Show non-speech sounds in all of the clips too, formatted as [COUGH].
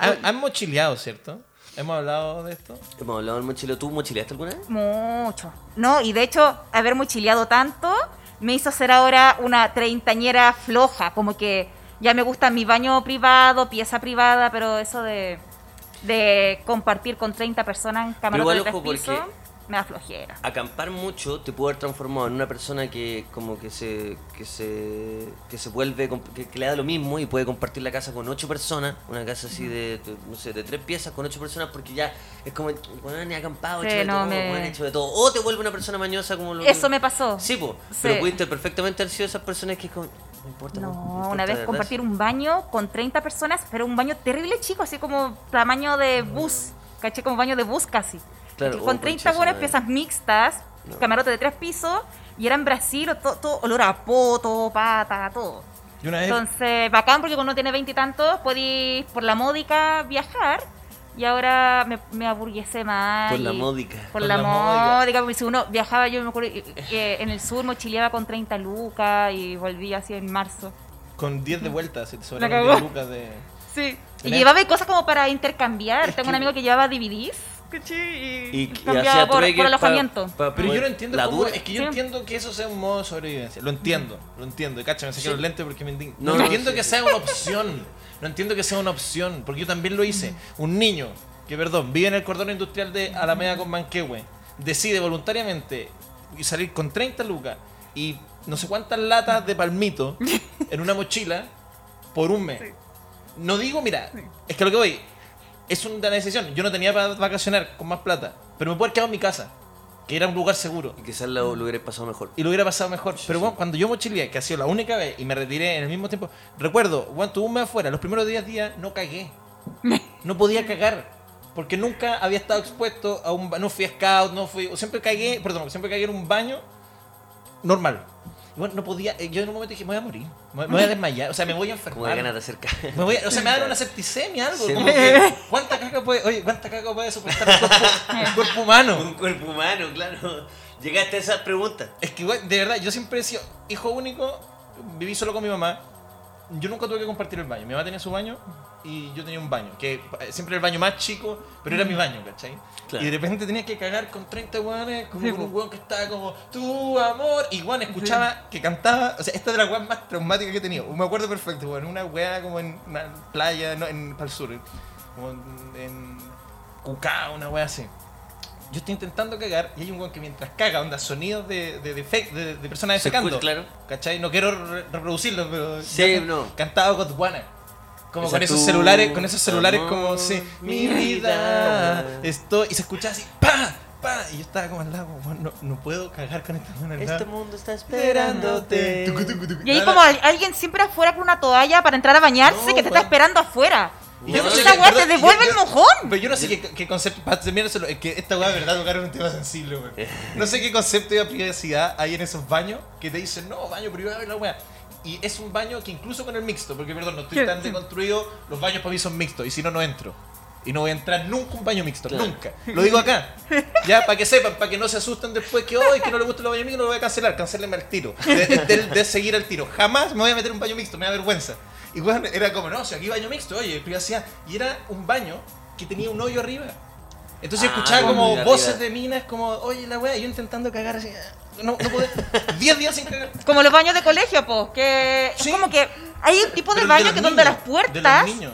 Han, han mochileado, ¿cierto? ¿Hemos hablado de esto? Hemos hablado del mochileo. ¿Tú mochileaste alguna vez? Mucho. No, y de hecho, haber mochileado tanto me hizo ser ahora una treintañera floja. Como que ya me gusta mi baño privado, pieza privada, pero eso de, de compartir con 30 personas en camarote igual, de tres ojo, porque- pisos, me da flojera. Acampar mucho te puede haber transformado en una persona que como que se que se que se vuelve que, que le da lo mismo y puede compartir la casa con ocho personas, una casa así de, de, no sé, de tres piezas con ocho personas porque ya es como bueno, ni acampado, Sí, hecho de no, todo, me- bueno, hecho de todo, o te vuelve una persona mañosa como lo Eso me pasó. Sí, po, Sí. pero pudiste perfectamente haber sido esas personas que es como no importa, no, No, importa, una vez compartir un baño con 30 personas, pero un baño terrible chico, así como tamaño de bus, caché como baño de bus casi. Claro, con oh, 30 concha buenas piezas mixtas, No. camarote de tres pisos, y era en Brasil, o to- todo, olor a poto, pata, todo. Y una vez... Entonces, bacán porque cuando uno tiene 20 y tantos, podéis por la módica viajar, y ahora me, me aburguesé más. Por la módica. Por Por la, la módica. módica, porque si uno viajaba, yo me acuerdo que que en el sur mochileaba con 30 lucas y volvía así en marzo. Con 10 de vuelta, se te cagó. 10 lucas de... Sí. Y llevaba cosas como para intercambiar. Es Tengo que- un amigo que llevaba DVDs. ¿Cachai? Y, Y, cambiaba hacía por, alojamiento. pa- Pero yo no entiendo la cómo... dura. Es que yo Sí. entiendo que eso sea un modo de sobrevivencia. Lo entiendo, lo entiendo. Cacha, me saqué Sí. los lentes porque me indigno. No, No, no, entiendo sí, que sí. sea una opción. No entiendo que sea una opción. Porque yo también lo hice. Un niño que, perdón, vive en el cordón industrial de Alameda con Manquehue, decide voluntariamente salir con 30 lucas y no sé cuántas latas de palmito [LAUGHS] en una mochila por un mes. No digo, mira, es que lo que voy, es una decisión. Yo no tenía para vacacionar con más plata, pero me puedo haber quedado en mi casa, que era un lugar seguro. Y quizás lo, lo hubiera pasado mejor. Y lo hubiera pasado mejor. pero bueno, cuando yo mochileé, que ha sido la única vez, y me retiré en el mismo tiempo, recuerdo, bueno, tuve un mes afuera, los primeros 10 días no cagué. [LAUGHS] No podía cagar. Porque nunca había estado expuesto a un no fui a scout, no fui. Siempre cagué, perdón, siempre cagué en un baño normal. Bueno, no podía. eh, Yo en un momento dije, me voy a morir, me voy a desmayar, o sea, me voy a Como de ganas enfermar. de acercar. Me voy a- o sea, me dan una [LAUGHS] septicemia, algo. Sí. como que, ¿Cuánta caca puede, oye, cuánta caca puede soportar el cuerpo, humano? Un cuerpo humano, claro. Llegaste a esa pregunta. Es que, de verdad, yo siempre he sido hijo único, viví solo con mi mamá. Yo nunca tuve que compartir el baño. Mi mamá tenía su baño y yo tenía un baño, que eh, siempre el baño más chico, pero era mi baño, ¿cachai? Claro. Y de repente tenía que cagar con 30 guanes, como Sí, con un weón que estaba como, tu amor. Y Juan escuchaba que cantaba, o sea, esta es las weas más traumáticas que he tenido. Me acuerdo perfecto, weón, una wea como en una playa, no, en para el sur, como en, Cucá, una wea así. Yo estoy intentando cagar y hay un weón que mientras caga, onda sonidos de, de, de, de- de personas defecando. claro. ¿Cachai? No quiero re- reproducirlo, pero. Sí, no. Cantaba Godwana. Como Esa con esos celulares, con esos celulares amor, como sí, mi vida. Estoy. Y se escuchaba así, ¡pa! ¡pa! Y yo estaba como al lado, como, "Bueno, no, no puedo cagar con esta mano Este mundo está esperándote. Y ahí como al- alguien siempre afuera con una toalla para entrar a bañarse No, que te está esperando afuera. Y yo no sé weá qué- te devuelve yo- el mojón. Pero yo no sé qué, qué concepto. Para terminárselo, es que esta weá, de verdad, tocaron un tema sensible, weón. No sé qué concepto de privacidad hay en esos baños que te dicen, no, baño privado y la weá. Y es un baño que incluso con el mixto, porque perdón, no estoy ¿Qué? tan deconstruido, los baños para mí son mixtos, y si no, no entro. Y no voy a entrar nunca un baño mixto, Claro. nunca. Lo digo acá. Ya, para que sepan, para que no se asusten después que hoy que no le gusta los baños mixtos, no lo voy a cancelar, cancélenme al tiro. De, de- de seguir al tiro. Jamás me voy a meter en un baño mixto, me da vergüenza. Y bueno, era como, no, si aquí baño mixto, oye, privacidad. Y era un baño que tenía un hoyo arriba. Entonces Ah, escuchaba como arriba. voces de minas, como, oye, la wea, y yo intentando cagar así. No, no podía. [LAUGHS] 10 días sin cagar. Como los baños de colegio, pues, que Sí. es como que hay un tipo de Pero baño que donde las De los puertas niños.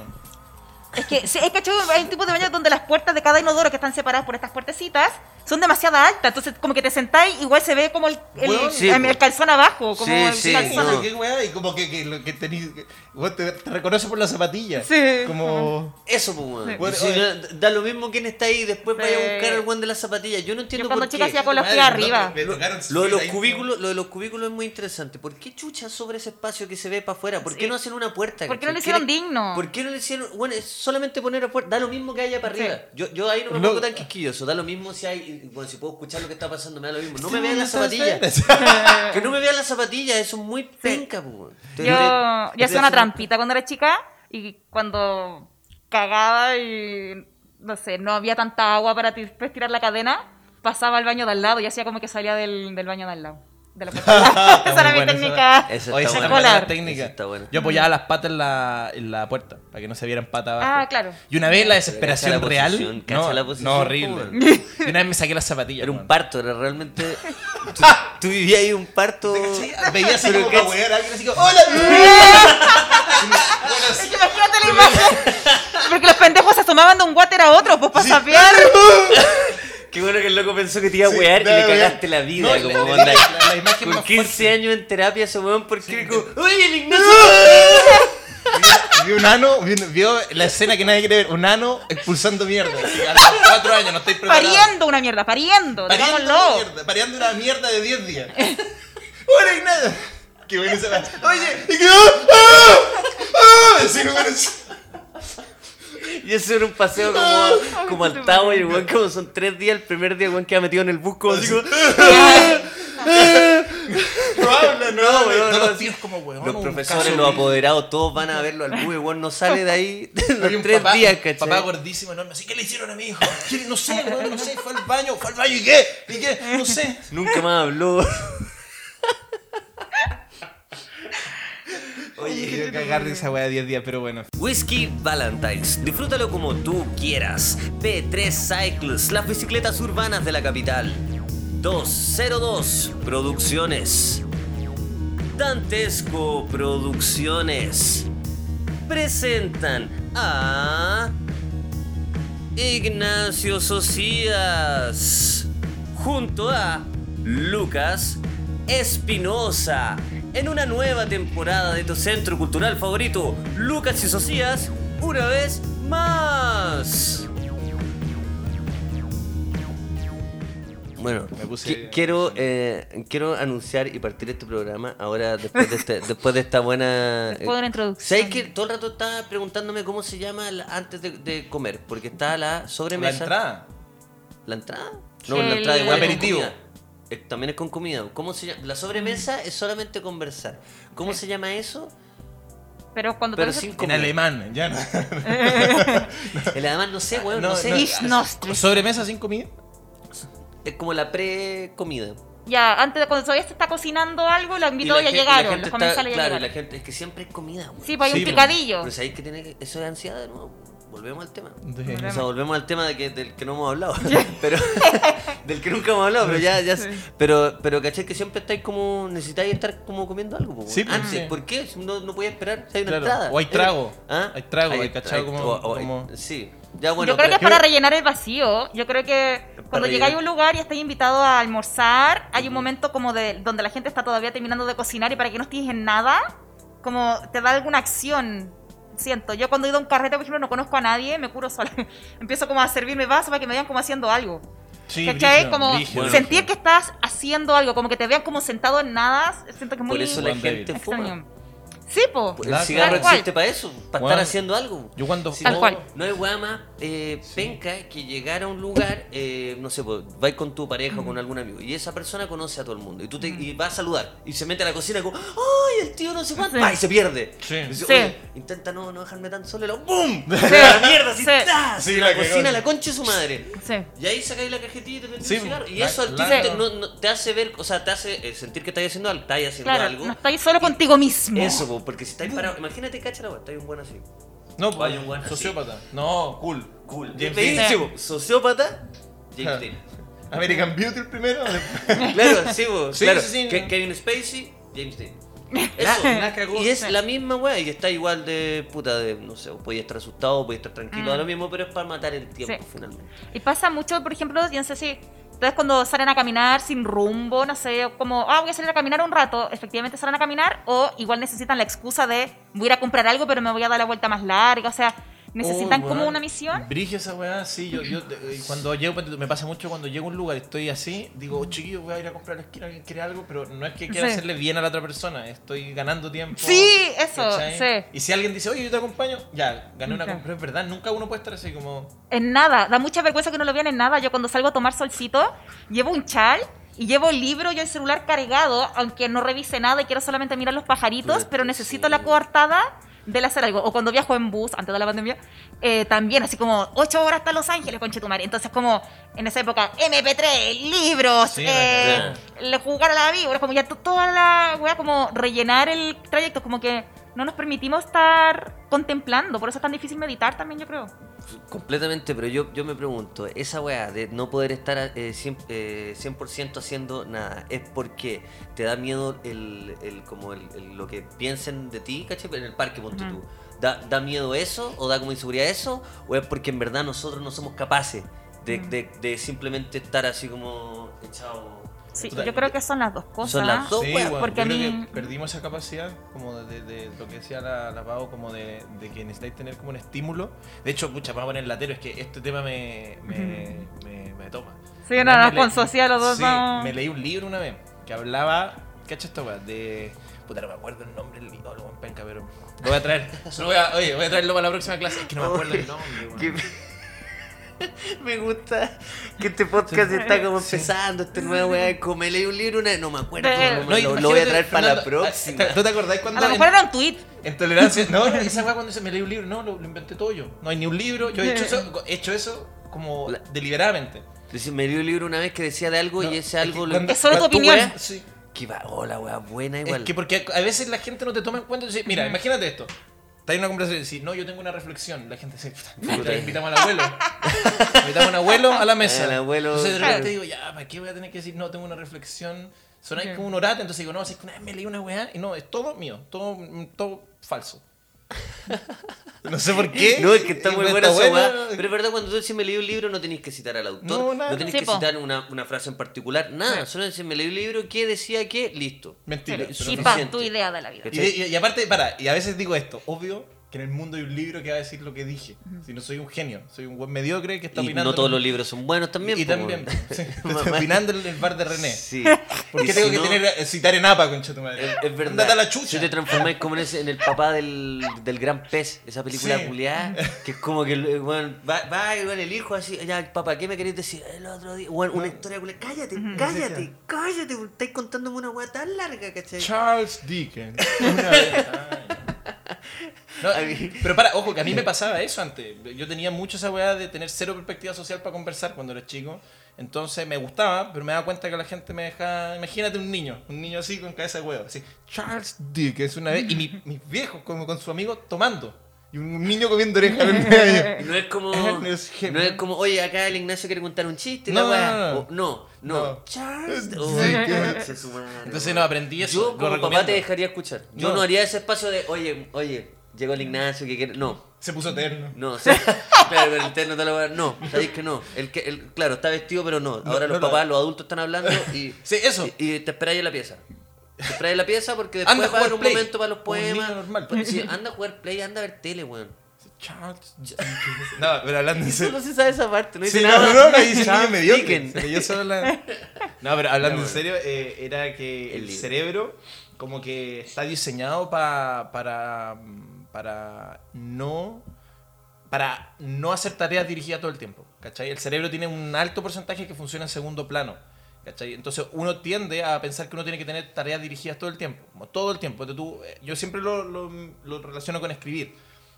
Es que, es que hay un tipo de baño donde las puertas de cada inodoro que están separadas por estas puertecitas son demasiado altas. Entonces, como que te sentáis, igual se ve como el, el, Weón, sí, el- el calzón abajo. Como Sí, el sí, calzón. no. ¿Qué wea? Y como que, que lo que que- vos te, te reconoce por las zapatillas. Sí. Como. Eso, pues, weón. Sí. Bueno, Si da lo mismo quién está ahí, después Sí. vaya a buscar al weón de las zapatillas. Yo no entiendo Yo cuando por chica qué. hacía con los pies arriba. me Lo de los cubículos, lo de los cubículos es muy interesante. ¿Por qué chucha sobre ese espacio que se ve para afuera? ¿Por qué no hacen una puerta? ¿Por qué no cachai? hicieron ¿Quiere- digno? ¿Por qué no le hicieron? Bueno, solamente poner a puerta. Da lo mismo que haya para arriba. Yo, yo ahí no me Lo- pongo tan quisquilloso. Da lo mismo si hay. Bueno, si puedo escuchar lo que está pasando, me da lo mismo. No me Sí, vean las zapatillas. [LAUGHS] que no me vean las zapatillas, eso es muy penca, pues. Yo, yo hacía una hacen- trampita cuando era chica y cuando cagaba y no sé, no había tanta agua para después tirar la cadena, pasaba al baño de al lado y hacía como que salía del, del baño de al lado. De la puerta. [LAUGHS] esa era mi técnica. Esa Oye, está esa buena. técnica. Yo apoyaba las patas en la, en la puerta, para que no se vieran patas abajo. Ah, claro. Y una vez la desesperación la real. posición, no, la posición, no, horrible. Y una vez me saqué las zapatillas. Era un parto, era realmente. [LAUGHS] Tú, tú vivías ahí un parto. Sí, Veía así Pero como que- para wear a alguien así como, ¡Hola! [LAUGHS] Es que imagínate la imagen. Porque los pendejos se asomaban de un water a otro, pues para sapear. Qué bueno que el loco pensó que te iba a Sí, wear y le cagaste la vida. No, como la- la- la imagen Con más 15 fuerte. años en terapia ese weón, porque Sí, como, ¡Oye, el Ignacio! Vi un ano, vi, vio la escena que nadie quiere ver, un ano expulsando mierda. así, a los cuatro años, no estoy preparado. Pariendo una mierda, pariendo. Pariendo una mierda, pariendo una mierda de 10 días. ¡Hola, Ignacio! Qué bueno esa Oye, y que ¡ah! ¡ah! ¡ah! Así. Y eso era un paseo como, como al Tower, y el weón, como son tres días, el primer día, el weón queda metido en el bus, como así como, [LAUGHS] No habla, no, No, weón, no, los sí. tíos como weón. Los profesores, caso los de- apoderados, todos van a verlo al bus, y el weón no sale de ahí [LAUGHS] los tres papá, días, ¿cachai? Papá gordísimo, enorme. Así, ¿qué le hicieron a mi hijo? No sé, weón, no sé. Fue al baño, fue al baño. ¿Y qué? ¿Y qué? No sé. Nunca más habló. Oye, yo cagar de esa weá de 10 días, pero bueno. Whisky Valentine's, disfrútalo como tú quieras. P3 Cycles, las bicicletas urbanas de la capital. 202 Producciones. Dantesco Producciones. Presentan a Ignacio Socias junto a Lucas Espinosa en una nueva temporada de tu centro cultural favorito, Lucas y Socias, una vez más. Bueno, Me puse- qui- quiero, eh, quiero anunciar y partir este programa ahora después de, este- [LAUGHS] después de esta buena... Después de una introducción. ¿Sabes que todo el rato estaba preguntándome cómo se llama la- antes de, de comer? Porque está la La sobremesa. entrada. ¿La entrada? No, El- la entrada igual es con Aperitivo. comida. Eh, También es con comida. ¿Cómo se llama? La sobremesa es solamente conversar. ¿Cómo se llama eso? Pero cuando Pero te sin En alemán, ya no. [LAUGHS] El además no sé, weón, no, No, sé. no. ¿Sobremesa sin comida? Es como la pre-comida. Ya, antes de cuando todavía se está cocinando algo, ya gente- llegaron, la los está- comensales ya Claro, y la llegaron. gente, es que siempre hay comida, weón. Sí, pues hay Sí, un picadillo. Pero sabéis que tiene que. Eso es ansiedad de nuevo. Volvemos al tema. De- O sea, volvemos al tema de que, del que no hemos hablado. [LAUGHS] [LAUGHS] pero [LAUGHS] del que nunca hemos hablado, pero ya, ya pero, pero caché que siempre estáis como, necesitáis estar como comiendo algo, po, Sí, Antes, sí. ¿por qué? No, no podías esperar, si hay una Claro. entrada. O hay Eh, trago. ¿Ah? Hay trago, hay Hay- cachado hay- como- o- o hay- como- Sí. Ya bueno, Yo creo que es para rellenar el vacío. Yo creo que cuando llegáis a un lugar y estáis invitado a almorzar, hay un momento como de donde la gente está todavía terminando de cocinar y para que no estés en nada, como te da alguna acción. Siento, yo cuando he ido a un carrete, por ejemplo, no conozco a nadie, me curo sola. [LAUGHS] Empiezo como a servirme vasos para que me vean como haciendo algo. Sí, ¿Cachai? como brígido. sentir que estás haciendo algo, como que te vean como sentado en nada, siento que es muy Por eso la gente fuma. Sí, po. El Claro, cigarro existe para eso, para Bueno, estar haciendo algo. Yo cuando Si Tal no, cual. No hay weá más eh, penca que llegar a un lugar, eh, no sé, pues, vais con tu pareja o con algún amigo y esa persona conoce a todo el mundo y tú te y va a saludar y se mete a la cocina como ¡ay, el tío no sé cuánto! Sí. ¡Ay, se pierde! Sí. Y dice, Sí. "Oye, intenta no, no dejarme tan solo y lo ¡bum! ¡La mierda! Así, Sí. ¡tas! Sí, la, la cocina, la concha de su madre. Sí. Y ahí sacáis la cajetilla y te metes Sí, cigarro. Y eso al tiro te, no- no- te hace ver, o sea, te hace eh, sentir que estás haciendo algo, estás haciendo Claro, algo. no estáis solo contigo mismo. Eso, po, porque si estáis parado, imagínate, cacha estáis un buen así. No, Vaya un buen así. sociópata. No, cool. Cool. James Te Dean. sociópata, James Ja. Dean. American Beauty el primero. [LAUGHS] Claro, sí, po, Sí, claro. sí, sí. Ke- Kevin Spacey, James Dean. [LAUGHS] Eso. la y es la misma weá, y está igual de puta de, no sé, podía estar asustado, podía estar tranquilo, Mm. lo mismo, pero es para matar el tiempo Sí. finalmente. Y pasa mucho, por ejemplo, yo no sé si ustedes cuando salen a caminar sin rumbo, no sé, como, ah, voy a salir a caminar un rato, efectivamente salen a caminar, o igual necesitan la excusa de voy a ir a comprar algo, pero me voy a dar la vuelta más larga, o sea, necesitan Oh, como una misión. Brige esa weá, sí. Yo, yo cuando llego, me pasa mucho cuando llego a un lugar, estoy así, digo, oh, chiquillo, voy a ir a comprar a la esquina, alguien quiere algo, pero no es que quiera Sí. hacerle bien a la otra persona, estoy ganando tiempo. Sí, eso, ¿cachai? sí. Y si alguien dice, oye, yo te acompaño, ya, gané una Ok. compra, es verdad, nunca uno puede estar así como. En nada, da mucha vergüenza que no lo vean en nada. Yo cuando salgo a tomar solcito, llevo un chal y llevo el libro y el celular cargado, aunque no revise nada y quiero solamente mirar los pajaritos, Pero necesito sí. la coartada del hacer algo. O cuando viajo en bus, antes de la pandemia, eh, también así como ocho horas hasta Los Ángeles, con Chetumare. Entonces, como en esa época, MP3, libros, Sí, eh, le jugar a la víbora, como ya to- toda la weá, como rellenar el trayecto, como que no nos permitimos estar contemplando. Por eso es tan difícil meditar también, yo creo. Completamente, pero yo, yo me pregunto, esa weá de no poder estar eh, 100%, eh, 100% haciendo nada, ¿es porque te da miedo el, el- como el, el- lo que piensen de ti, ¿cachai? En el parque, ponte tú. ¿Da, ¿Da miedo eso o da como inseguridad eso? ¿O es porque en verdad nosotros no somos capaces de, de- de simplemente estar así como echado? Sí, yo creo que son las dos cosas. Son las dos. Sí, porque yo a creo mí- que perdimos esa capacidad, como de, de- de lo que decía la, la Pau, como de, de que necesitáis tener como un estímulo. De hecho, pucha, vamos a poner latero, es que este tema me, me, me, me toma. Sí, vez me con le- social los dos sí, me leí un libro una vez que hablaba, ¿cacha esta weá? De. Puta, no me acuerdo el nombre del libro, weón, penca, pero. Lo voy a traer. se [LAUGHS] lo voy a, oye, voy a traerlo para la próxima clase. Es que no me acuerdo el [LAUGHS] nombre, [LAUGHS] me gusta que este podcast está como empezando, este nuevo weá, como me leí un libro, una, no me acuerdo, no, No, lo, lo voy a traer para la Fernando, próxima. ¿Tú te acordás A cuando lo en- mejor era un tweet. En tolerancia, no, no, esa weá cuando se me leí un libro, no, lo, lo inventé todo yo. No hay ni un libro, yo he hecho eso, he hecho eso como La- deliberadamente. Entonces, me leí un libro una vez que decía de algo No, y ese es que algo lo cuando- Es solo tu opinión. weá, Sí. Que va, oh, la weá buena igual. Es que porque a veces la gente no te toma en cuenta. dice, Mira, imagínate esto. Está en una conversación y decís, no, yo tengo una reflexión. La gente dice, puta, invitamos al abuelo. [LAUGHS] invitamos a un abuelo a la [LAUGHS] mesa. Al abuelo, Entonces de claro. repente digo, ya, ¿para qué voy a tener que decir, no, tengo una reflexión? Sonáis como un orate, entonces digo, no, así que una vez me leí una weá y no, es todo mío, todo, todo falso. [LAUGHS] no sé por qué. No, es que está muy está buena esa weá. Pero es verdad, cuando tú decís me leí un libro, no tenéis que citar al autor. No, nada. tenéis Sí, que po. citar una, una frase en particular. Nada, solo decís me leí un libro que decía que, listo. Mentira. Pero pero sí, Y no. pa, tu idea de la vida. Y, y- y aparte, para, y a veces digo esto, obvio que en el mundo hay un libro que va a decir lo que dije. Si no soy un genio, soy un buen mediocre que está Y opinando. no todos los libros son buenos también. Y po, también, sí, [LAUGHS] [LAUGHS] estoy opinando en el bar de René. Sí. ¿Por Y qué tengo si que no, tener, eh, citar en APA, concha tu madre? Es, es verdad. La chucha. Si te transformáis como en, ese, en el papá del, del gran pez, esa película Sí. culiada, que es como que el, weón, va, va y, el hijo así, ya, papá, ¿qué me queréis decir? El otro día, weón, una historia culiada, cállate, cállate, cállate, weón, estáis contándome una weá tan larga, ¿cachai? Charles Dickens. Una vez. Ay. [LAUGHS] No, pero para, ojo, que a mí me pasaba eso antes. Yo tenía mucho esa weá de tener cero perspectiva social para conversar cuando era chico. Entonces me gustaba, pero me daba cuenta que la gente me dejaba. Imagínate un niño, un niño así con cabeza de huevo, así. Charles Dickens una vez. Y mi- mis viejos, como con su amigo, tomando. Y un niño comiendo oreja No es como. [LAUGHS] No es como, oye, acá el Ignacio quiere contar un chiste, No, la weá. no, no. No. Charles. Oh, Entonces no, aprendí eso. Yo como papá te dejaría escuchar. Yo No. no haría ese espacio de, oye, oye, llegó el Ignacio que quiere. No. Se puso eterno. No, sea, claro, con el terno te lo No, sabéis que no. El que, el, claro, está vestido, pero no. Ahora no los lo- papás, los adultos están hablando y. [LAUGHS] Sí, eso. Y, y te esperáis en la pieza. Te esperáis en la pieza porque después Anda va a haber un Play. momento para los poemas. normal. Pues, [LAUGHS] sí, anda a jugar play, anda a ver tele, weón. [LAUGHS] No, pero hablando en serio. Solo se sabe esa parte, no dice Sí, no, nada. no, no, no, dice niño mediocre. Leyó solo la- No, pero hablando en serio, eh, era que El el, cerebro como que está diseñado pa- para, para no para no hacer tareas dirigidas todo el tiempo. ¿Cachai? El cerebro tiene un alto porcentaje que funciona en segundo plano. ¿Cachai? Entonces uno tiende a pensar que uno tiene que tener tareas dirigidas todo el tiempo. Como todo el tiempo. Entonces, tú, eh, yo siempre lo, lo- lo relaciono con escribir.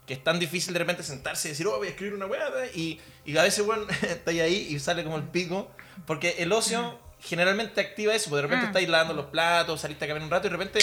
Que es tan difícil de repente sentarse y decir, oh, voy a escribir una weá. Y, y a veces, bueno, [LAUGHS] está ahí y sale como el pico. Porque el ocio generalmente activa eso. Porque de repente Mm. estáis lavando los platos, saliste a caminar un rato y de repente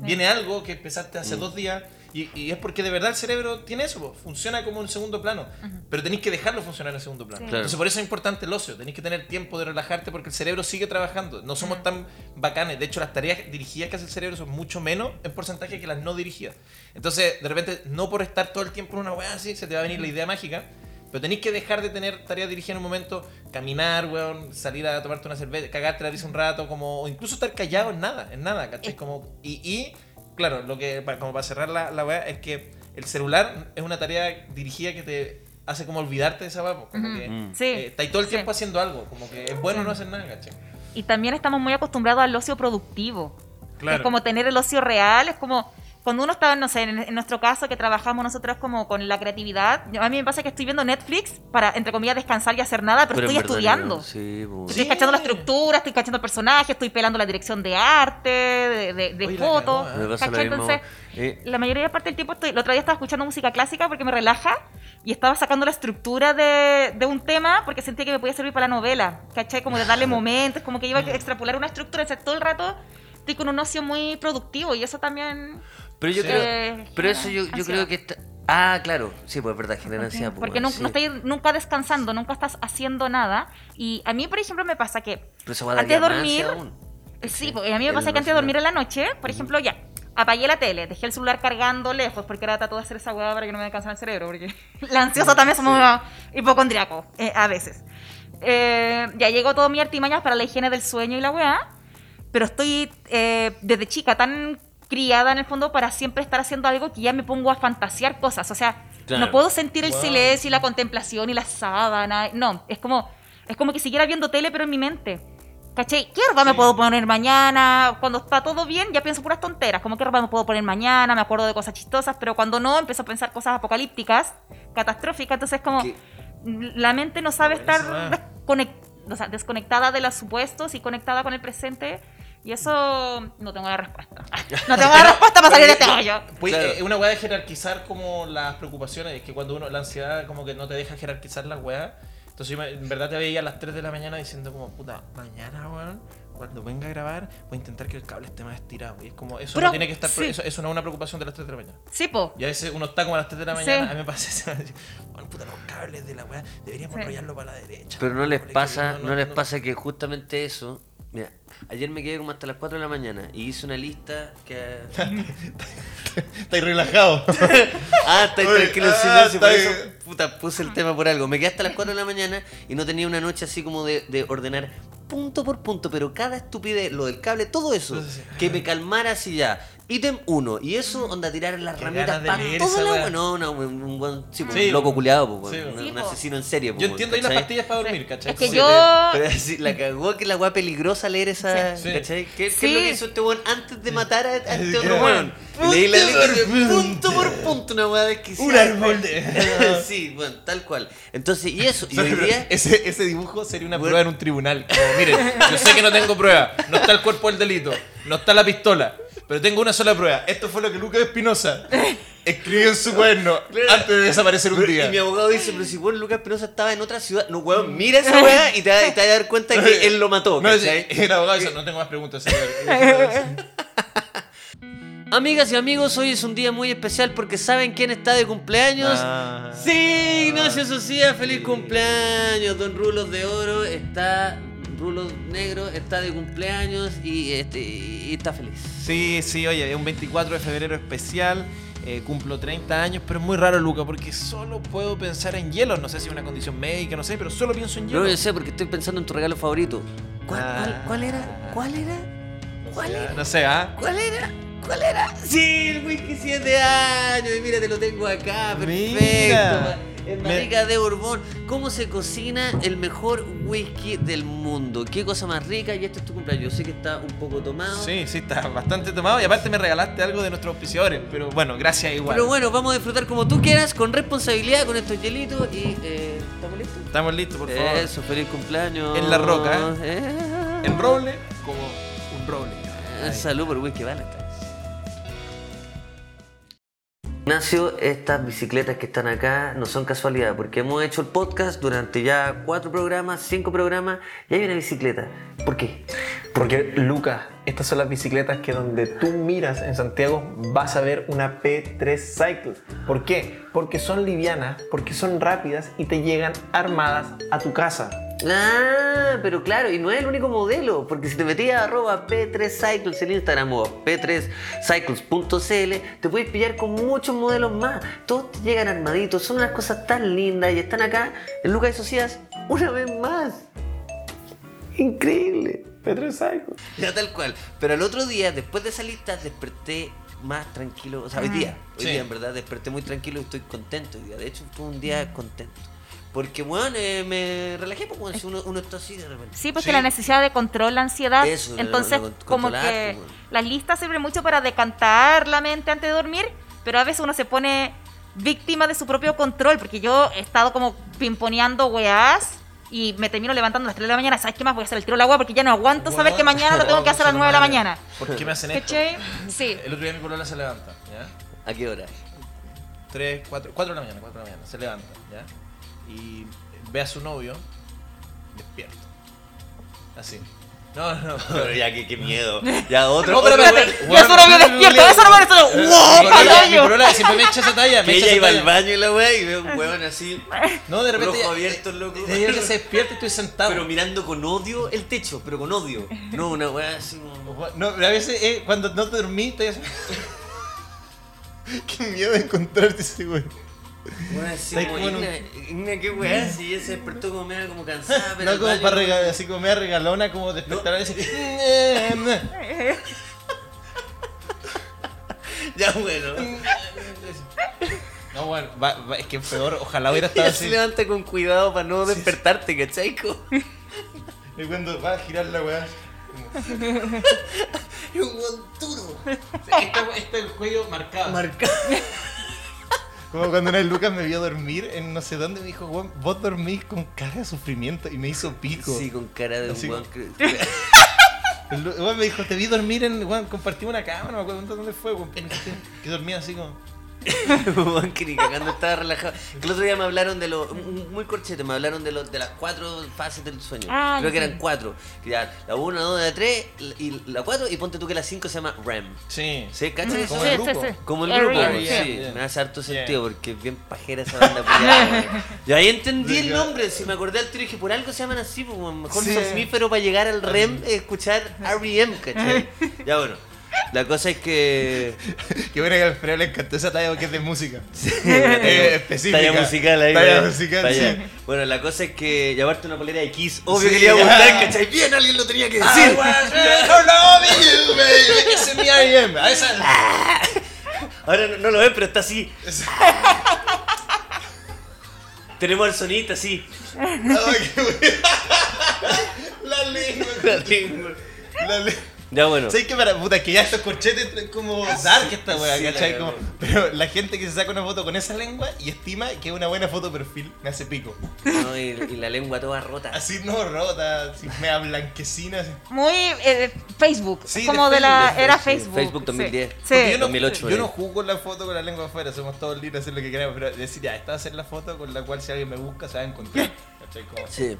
viene algo que empezaste hace dos días y, y es porque de verdad el cerebro tiene eso, po, funciona como en segundo plano, pero tenéis que dejarlo funcionar en segundo plano. Sí. Claro. Entonces por eso es importante el ocio, tenéis que tener tiempo de relajarte porque el cerebro sigue trabajando, no somos tan bacanes, de hecho las tareas dirigidas que hace el cerebro son mucho menos en porcentaje que las no dirigidas. Entonces de repente no por estar todo el tiempo en una weá así, se te va a venir la idea mágica. Pero tenéis que dejar de tener tareas dirigidas en un momento, caminar, weón, salir a tomarte una cerveza, cagarte la risa un rato, como, o incluso estar callado en nada, en nada, ¿cachai? Como, y, y, claro, lo que, como para cerrar la, la weá, es que el celular es una tarea dirigida que te hace como olvidarte de esa weá, como que Mm. Sí. eh, estáis todo el Sí. tiempo haciendo algo, como que es bueno no hacer nada, ¿cachai? Y también estamos muy acostumbrados al ocio productivo. Claro. Es como tener el ocio real, es como cuando uno está, no sé, en, en nuestro caso que trabajamos nosotros como con la creatividad, a mí me pasa que estoy viendo Netflix para, entre comillas, descansar y hacer nada, pero, en estoy estudiando. Sí, pues. Estoy cachando la estructura, estoy cachando el personaje, estoy pelando la dirección de arte, de, de, de Oye, la fotos. ¿eh? Entonces, Eh, la mayoría de parte del tiempo estoy. El otro día estaba escuchando música clásica porque me relaja y estaba sacando la estructura de, de un tema porque sentía que me podía servir para la novela. ¿Cachai? Como de darle [LAUGHS] momentos, como que iba a extrapolar una estructura. O sea, todo el rato estoy con un ocio muy productivo y eso también. Pero yo Sí. creo. eh, Pero eso yo, yo creo que está. Ah, claro. Sí, pues es verdad, genera ansiedad. pues, Porque bueno, no, sí. no estás nunca descansando, nunca estás haciendo nada. Y a mí, por ejemplo, me pasa que antes de dormir, ansiedad aún. Sí, porque a mí me pasa que antes de dormir en la noche, por ejemplo, ya, apagué la tele, dejé el celular cargando lejos, porque era trato de hacer esa hueá para que no me descansara el cerebro, porque [LAUGHS] la ansiosa también somos hipocondriacos, eh, a veces. Eh, ya llegó todo mi artimañas para la higiene del sueño y la hueá, pero estoy eh, desde chica tan criada en el fondo para siempre estar haciendo algo que ya me pongo a fantasear cosas, o sea, Claro. no puedo sentir el Wow. silencio y la contemplación y la sábana, no, es como, es como que siguiera viendo tele pero en mi mente. ¿Cachai? ¿Qué ropa me Sí. puedo poner mañana? Cuando está todo bien, ya pienso puras tonteras. Como qué ropa me puedo poner mañana, me acuerdo de cosas chistosas, pero cuando no, empiezo a pensar cosas apocalípticas, catastróficas. Entonces, como ¿Qué? la mente no sabe estar desconec- o sea, desconectada de los supuestos y conectada con el presente. Y eso no tengo la respuesta. [LAUGHS] No tengo la respuesta para salir de este hoyo. Pues, Claro. eh, una weá de jerarquizar como las preocupaciones, es que cuando uno, la ansiedad como que no te deja jerarquizar las weas. Entonces yo me- en verdad te veía a las 3 de la mañana diciendo como, puta, mañana, weón, cuando venga a grabar, voy a intentar que el cable esté más estirado. Y es como, eso Pero, no tiene que estar, sí. eso, eso no es una preocupación de las 3 de la mañana. Sí, po. Y a veces uno está como a las 3 de la Sí. mañana, a mí me pasa eso, [LAUGHS] bueno, puta, los cables de la weá, deberíamos Sí. enrollarlo para la derecha. Pero no les pasa, no- no, no- les no- pasa que justamente eso. Mira, ayer me quedé como hasta las 4 de la mañana y hice una lista que. [LAUGHS] Estáis relajado. [LAUGHS] ah, está ahí Oye, tranquilo ah, por eso puta, puse el tema por algo. Me quedé hasta las 4 de la mañana y no tenía una noche así como de, de ordenar punto por punto, pero cada estupidez, lo del cable, todo eso, que me calmara así ya. Ítem 1, y eso, onda, tirar las Qué ramitas ganas de para leer toda esa la weá. wea. No, no, un, un, buen- sí, pues, Sí, un loco culiado, pues, sí, weón, un, sí, un po. asesino en serie. pues, Yo entiendo ahí las ¿cachai? pastillas para dormir, ¿cachai? Es que yo- Pero así, la cagó que la weá peligrosa leer esa. Sí. ¿Cachai? ¿Qué, es lo que hizo este weón antes de matar a, a este otro weón? Y leí la Punto letra por de punto. punto por punto, una weá desquiciada. Un árbol de- [LAUGHS] sí, bueno, tal cual. Entonces, y eso, y hoy día. Ese, ese dibujo sería una Bueno. prueba en un tribunal. Como, miren, yo sé que no tengo prueba. No está el cuerpo del delito. No está la pistola. Pero tengo una sola prueba. Esto fue lo que Lucas Espinosa escribió en su cuaderno [LAUGHS] antes de desaparecer un día. Y mi abogado dice, pero si vos Lucas Penosa estaba en otra ciudad, no weón, mira esa weá y te, vas- y te vas a dar cuenta que [LAUGHS] él lo mató. No, el abogado dice, no tengo más preguntas. [LAUGHS] Amigas y amigos, hoy es un día muy especial porque ¿saben quién está de cumpleaños? Ah. Sí, Ignacio Socia, feliz cumpleaños. Don Rulos de Oro está, Rulos Negro está de cumpleaños y, este, y está feliz. Sí, sí, oye, es un 24 de febrero especial. eh, cumplo 30 años, pero es muy raro, Luca, porque solo puedo pensar en hielo. No sé si es una condición médica, no sé, pero solo pienso en hielo. No, yo sé porque estoy pensando en tu regalo favorito. ¿Cuál, Ah. cuál- cuál era? ¿Cuál era? ¿Cuál era? No sé, ¿ah? ¿Cuál era? ¿Cuál era? Sí, el whisky 7 años. Y mira, te lo tengo acá. Perfecto. Mira. En barrica de Borbón. ¿Cómo se cocina el mejor whisky del mundo? ¿Qué cosa más rica? Y este es tu cumpleaños. Yo sé que está un poco tomado. Sí, sí, está bastante tomado. Y aparte me regalaste algo de nuestros auspiciadores. Pero bueno, gracias igual. Pero bueno, vamos a disfrutar como tú quieras, con responsabilidad, con estos hielitos. Y eh, ¿estamos listos? Estamos listos, por favor. Eso, feliz cumpleaños. En la roca, Eh. En roble, como un roble. Eh, Salud por Whisky Valentine's. Ignacio, estas bicicletas que están acá no son casualidad, porque hemos hecho el podcast durante ya cuatro programas, cinco programas, y hay una bicicleta. ¿Por qué? Porque, Lucas, estas son las bicicletas que donde tú miras en Santiago vas a ver una P3 Cycle. ¿Por qué? Porque son livianas, porque son rápidas y te llegan armadas a tu casa. Ah, pero claro, y no es el único modelo, porque si te metías a arroba P3Cycles en Instagram o P3Cycles.cl, te puedes pillar con muchos modelos más. Todos te llegan armaditos, son unas cosas tan lindas y están acá en Lucas y Socias una vez más. Increíble. P3 Cycle. Ya tal cual. Pero el otro día, después de esa lista, desperté más tranquilo. O sea, hoy día, hoy Sí. día en verdad desperté muy tranquilo y estoy contento hoy día. De hecho, fue un día contento. Porque, weón, eh, me relajé, pues, weón, si uno, uno está así de repente. Sí, porque Sí. la necesidad de control, la ansiedad. Eso, Entonces, la- como controlar, que pues, bueno. las listas sirven mucho para decantar la mente antes de dormir, pero a veces uno se pone víctima de su propio control, porque yo he estado como pimponeando weás y me termino levantando a las 3 de la mañana. ¿Sabes qué más? Voy a hacer el tiro al agua porque ya no aguanto saber que mañana lo tengo que [LAUGHS] hacer a las 9 de la mañana. ¿Por qué me hacen esto? Sí. El otro día mi polola se levanta, ¿ya? ¿A qué hora? 3, 4, 4 de la mañana, 4 de la mañana, se levanta, ¿ya? Y ve a su novio despierto. Así. No, no, Pero [LAUGHS] ya, qué, qué miedo. Ya, otro. No, pero espérate. weón. Ya su novio despierto, eso no parece. Mi ¡Wow! polola- Mi polola siempre me echa esa talla, me Que ella iba al baño y la weá y veo un weón así. No, de repente. Ojo abierto, loco. Te digo que se despierta y estoy sentado. Pero mirando con odio el techo, pero con odio. No, una weá así como. No, pero a veces eh, cuando no te dormí, estoy así. [LAUGHS] Qué miedo de encontrarte ese güey. Así Estáis como. Igna, qué weá, si ella se despertó como media como cansada, pero. No como para como- regalar, así como media regalona, como despertar a decir. [LAUGHS] [LAUGHS] Ya bueno. No, bueno, va- va- es que peor, ojalá hubiera estado Ella se así. levanta con cuidado para no despertarte, ¿cachai? Y cuando va a girar la weá. [LAUGHS] Es un weón duro. Este este es el cuello marcado. Marcado. Como cuando una vez Lucas me vio dormir en no sé dónde, me dijo, "Weón, vos dormís con cara de sufrimiento y me hizo pico. Sí, con cara de un Así [LAUGHS] Lu- weón me dijo, te vi dormir en, weón, compartimos una cama, no me acuerdo dónde fue, que dormía así como... [LAUGHS] Que ni cagando estaba relajado. Que el otro día me hablaron de los. Muy corchete, me hablaron de, los de las cuatro fases del sueño. Ah, Creo que eran cuatro. Que ya, la 1, la 2, la 3 y la 4. Y ponte tú que la 5 se llama REM. Sí. ¿Sí? ¿Cachai eso? Como el grupo. sí. Como el grupo, sí, yeah. me hace harto Yeah. sentido porque es bien pajera esa banda güey. [LAUGHS] Y ahí entendí el nombre, si me acordé al tiro y dije, por algo se llaman así, pues mejor Sí. somnífero para llegar al REM es escuchar R.E.M., ¿cachai? [LAUGHS] Ya bueno, la cosa es que... [LAUGHS] Qué bueno que a Alfredo le encantó esa talla porque es de música. [LAUGHS] Eh, Eh, específica. Talla musical ahí, Talla musical, Talla. sí. Bueno, la cosa es que llevarte una polera de Kiss, obvio Sí, que le iba a gustar, [LAUGHS] ¿cachai? Bien, alguien lo tenía que I decir. was never loving you, baby. Ese es mi R.E.M. A esa... Ahora no, no lo ven, pero está así. Tenemos al sonista así. Bueno. La lengua. La lengua. La lengua. Ya bueno. ¿Sabes qué? Para, puta, que ya estos corchetes es como dark esta weá, sí, ¿cachai? Como- pero la gente que se saca una foto con esa lengua y estima que es una buena foto de perfil, me hace pico. No, y, y la lengua toda rota. Así no rota, así mea blanquecina. así. Muy eh, Facebook. Sí, como de de, la Facebook, era Facebook. Facebook sí. 2010. Sí. Yo no, 2008, yo eh. no jugo con la foto con la lengua afuera, somos todos libres de hacer lo que queramos, pero decir, ya, esta va a ser la foto con la cual si alguien me busca se va a encontrar. [LAUGHS] ¿Cachai? Como, Sí.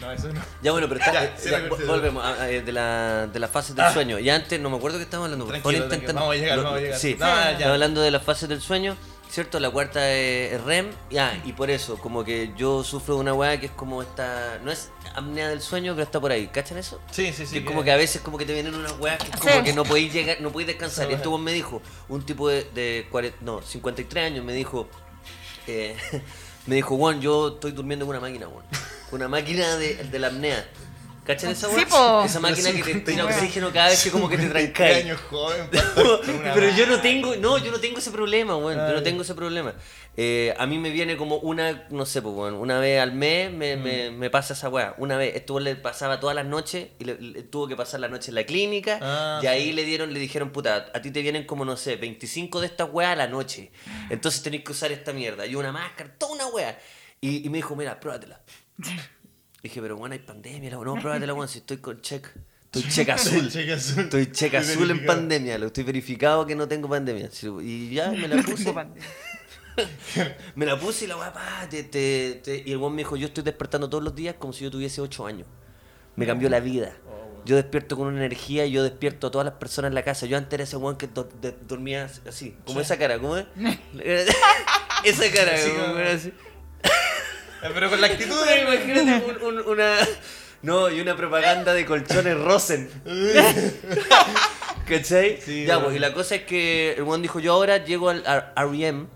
No, eso no. Ya bueno, pero está, [LAUGHS] Ya, eh, ya, la volvemos a- a- de, la, de las fases del Ah. sueño. Y antes, no me acuerdo que estábamos hablando. Tranquilo, tranquilo, vamos a llegar, lo- vamos a llegar. Sí, No, ya. estaba hablando de las fases del sueño, ¿cierto? La cuarta es REM. Ya, y por eso, como que yo sufro de una weá que es como esta. No es apnea del sueño, pero está por ahí. ¿Cachan eso? Sí, sí, sí. que es como que a veces como que te vienen unas weas que es Sí. como que no podéis llegar, no podéis descansar. Sí. Y este weón me dijo, un tipo de, de 40 no, 53 años me dijo, eh, [LAUGHS] me dijo, Juan, yo estoy durmiendo con una máquina, Juan. Una máquina de, de la apnea. ¿Cachan esa Sí, wea? po. Esa máquina que te tira 59 oxígeno cada vez que como que te [LAUGHS] 23 trancáis. años joven, [LAUGHS] Pero yo no tengo, no, yo no tengo ese problema, weón. Yo no tengo ese problema. Eh, a mí me viene como una, no sé, pues, weón, una vez al mes me, Mm. me, me pasa esa weá. Una vez, esto le pasaba todas las noches y le, le- tuvo que pasar la noche en la clínica. Ah, y ahí le dieron, le dijeron, puta, a ti te vienen como, no sé, 25 de estas weas a la noche. Entonces tenés que usar esta mierda. Y una máscara, toda una wea. Y, y me dijo, mira, pruébatela. Dije, pero bueno, hay pandemia, no, pruébatela, weón, si estoy con check. Estoy check [LAUGHS] azul. Cheque azul. Estoy check Estoy azul en pandemia, lo estoy verificado que no tengo pandemia. Sí, Y ya me la puse. [LAUGHS] me la puse y la weá, pa, te, te- te- y el weón me dijo, yo estoy despertando todos los días como si yo tuviese 8 años. Me cambió la vida. Yo despierto con una energía y yo despierto a todas las personas en la casa. Yo antes era ese weón que do- de- dormía así, como esa cara, ¿cómo es? [LAUGHS] esa cara, como como- era así. Pero con la actitud de... imagínate un- un- una. No, y una propaganda de colchones Rosen. ¿Cachai? Sí, ya, pues, y la cosa es que el weón dijo: Yo ahora llego al REM,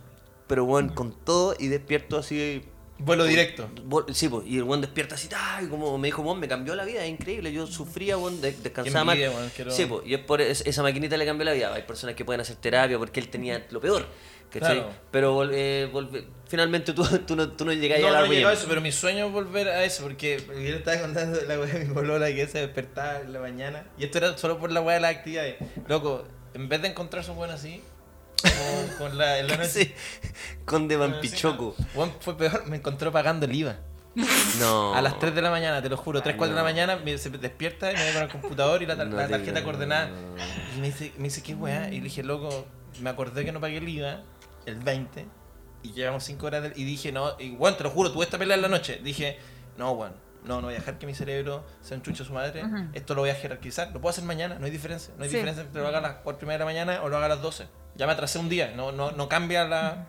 pero weón, con todo y despierto así Vuelo directo. Sí, pues, y el weón despierta así, ¡ah! y como me dijo, weón, me cambió la vida, es increíble. Yo sufría, weón, de- descansaba envidia, mal. weón, quiero- Sí, pues, y es por es- esa maquinita le cambió la vida. Hay personas que pueden hacer terapia porque él tenía lo peor, ¿cachai? Claro. Pero eh, volve- finalmente tú, [LAUGHS] tú no, tú no llegas No, a la no he llegado a eso, pero mi sueño es volver a eso, porque yo le estaba contando de la weá de mi polola que se despertaba en la mañana. Y esto era solo por la weá de las actividades. Loco, en vez de encontrarse un weón así, con la, en la [LAUGHS] noche. Sí, Conde Vampichoco. Weón, fue peor, me encontró pagando el IVA. [LAUGHS] No. A las 3 de la mañana, te lo juro, 3, 4 de la mañana, me, se despierta y me ve con el computador y la, tar- No la tarjeta creo. coordenada. Y me dice, me dice, ¿qué weá? Y le dije, loco, me acordé que no pagué el IVA el 20 y llevamos 5 horas del- y dije, no, y weón, te lo juro, tuve esta pelea en la noche. Dije, no, weón, no, no voy a dejar que mi cerebro se enchuche a su madre. Esto lo voy a jerarquizar. Lo puedo hacer mañana, no hay diferencia. No hay Sí. diferencia entre lo haga a las 4 y media de la mañana o lo haga a las 12. Ya me atrasé un día, no, no, no cambia la.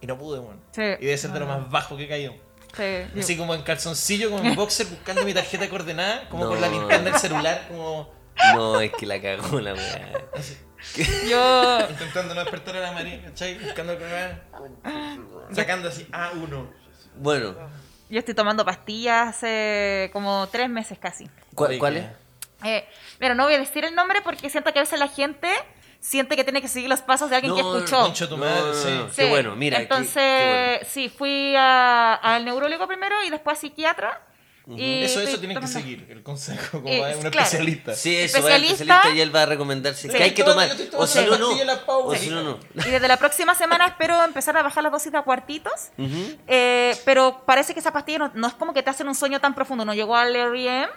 Y no pude, weón. Sí. Y debe ser de lo más bajo que he caído. Sí. Así como en calzoncillo, como en [LAUGHS] boxer, buscando mi tarjeta coordenada, como con la No. linterna del celular, como No, es que la cagó la weá. Yo, intentando no despertar a la María, ¿cachai? Buscando cagar. Sacando así A1. Bueno, yo estoy tomando pastillas hace como tres meses casi. ¿cuál, Oye, cuál que- es? Eh, pero no voy a decir el nombre porque siento que a veces la gente siente que tiene que seguir los pasos de alguien que No, escuchó. Concha tu madre, sí. Qué bueno, mira. qué- Entonces, qué bueno. sí, fui a- al neurólogo primero y después a psiquiatra. Y Eso, eso tienen que seguir, el consejo, como Eh, a un claro. especialista. Sí, eso va al Especialista. especialista y él va a recomendarse Sí, que hay que tomar. O si no, no. O si no, no. Y desde la próxima semana espero empezar a bajar la dosis de a cuartitos. Eh, pero parece que esa pastilla no, no es como que te hacen un sueño tan profundo. No llegó al REM,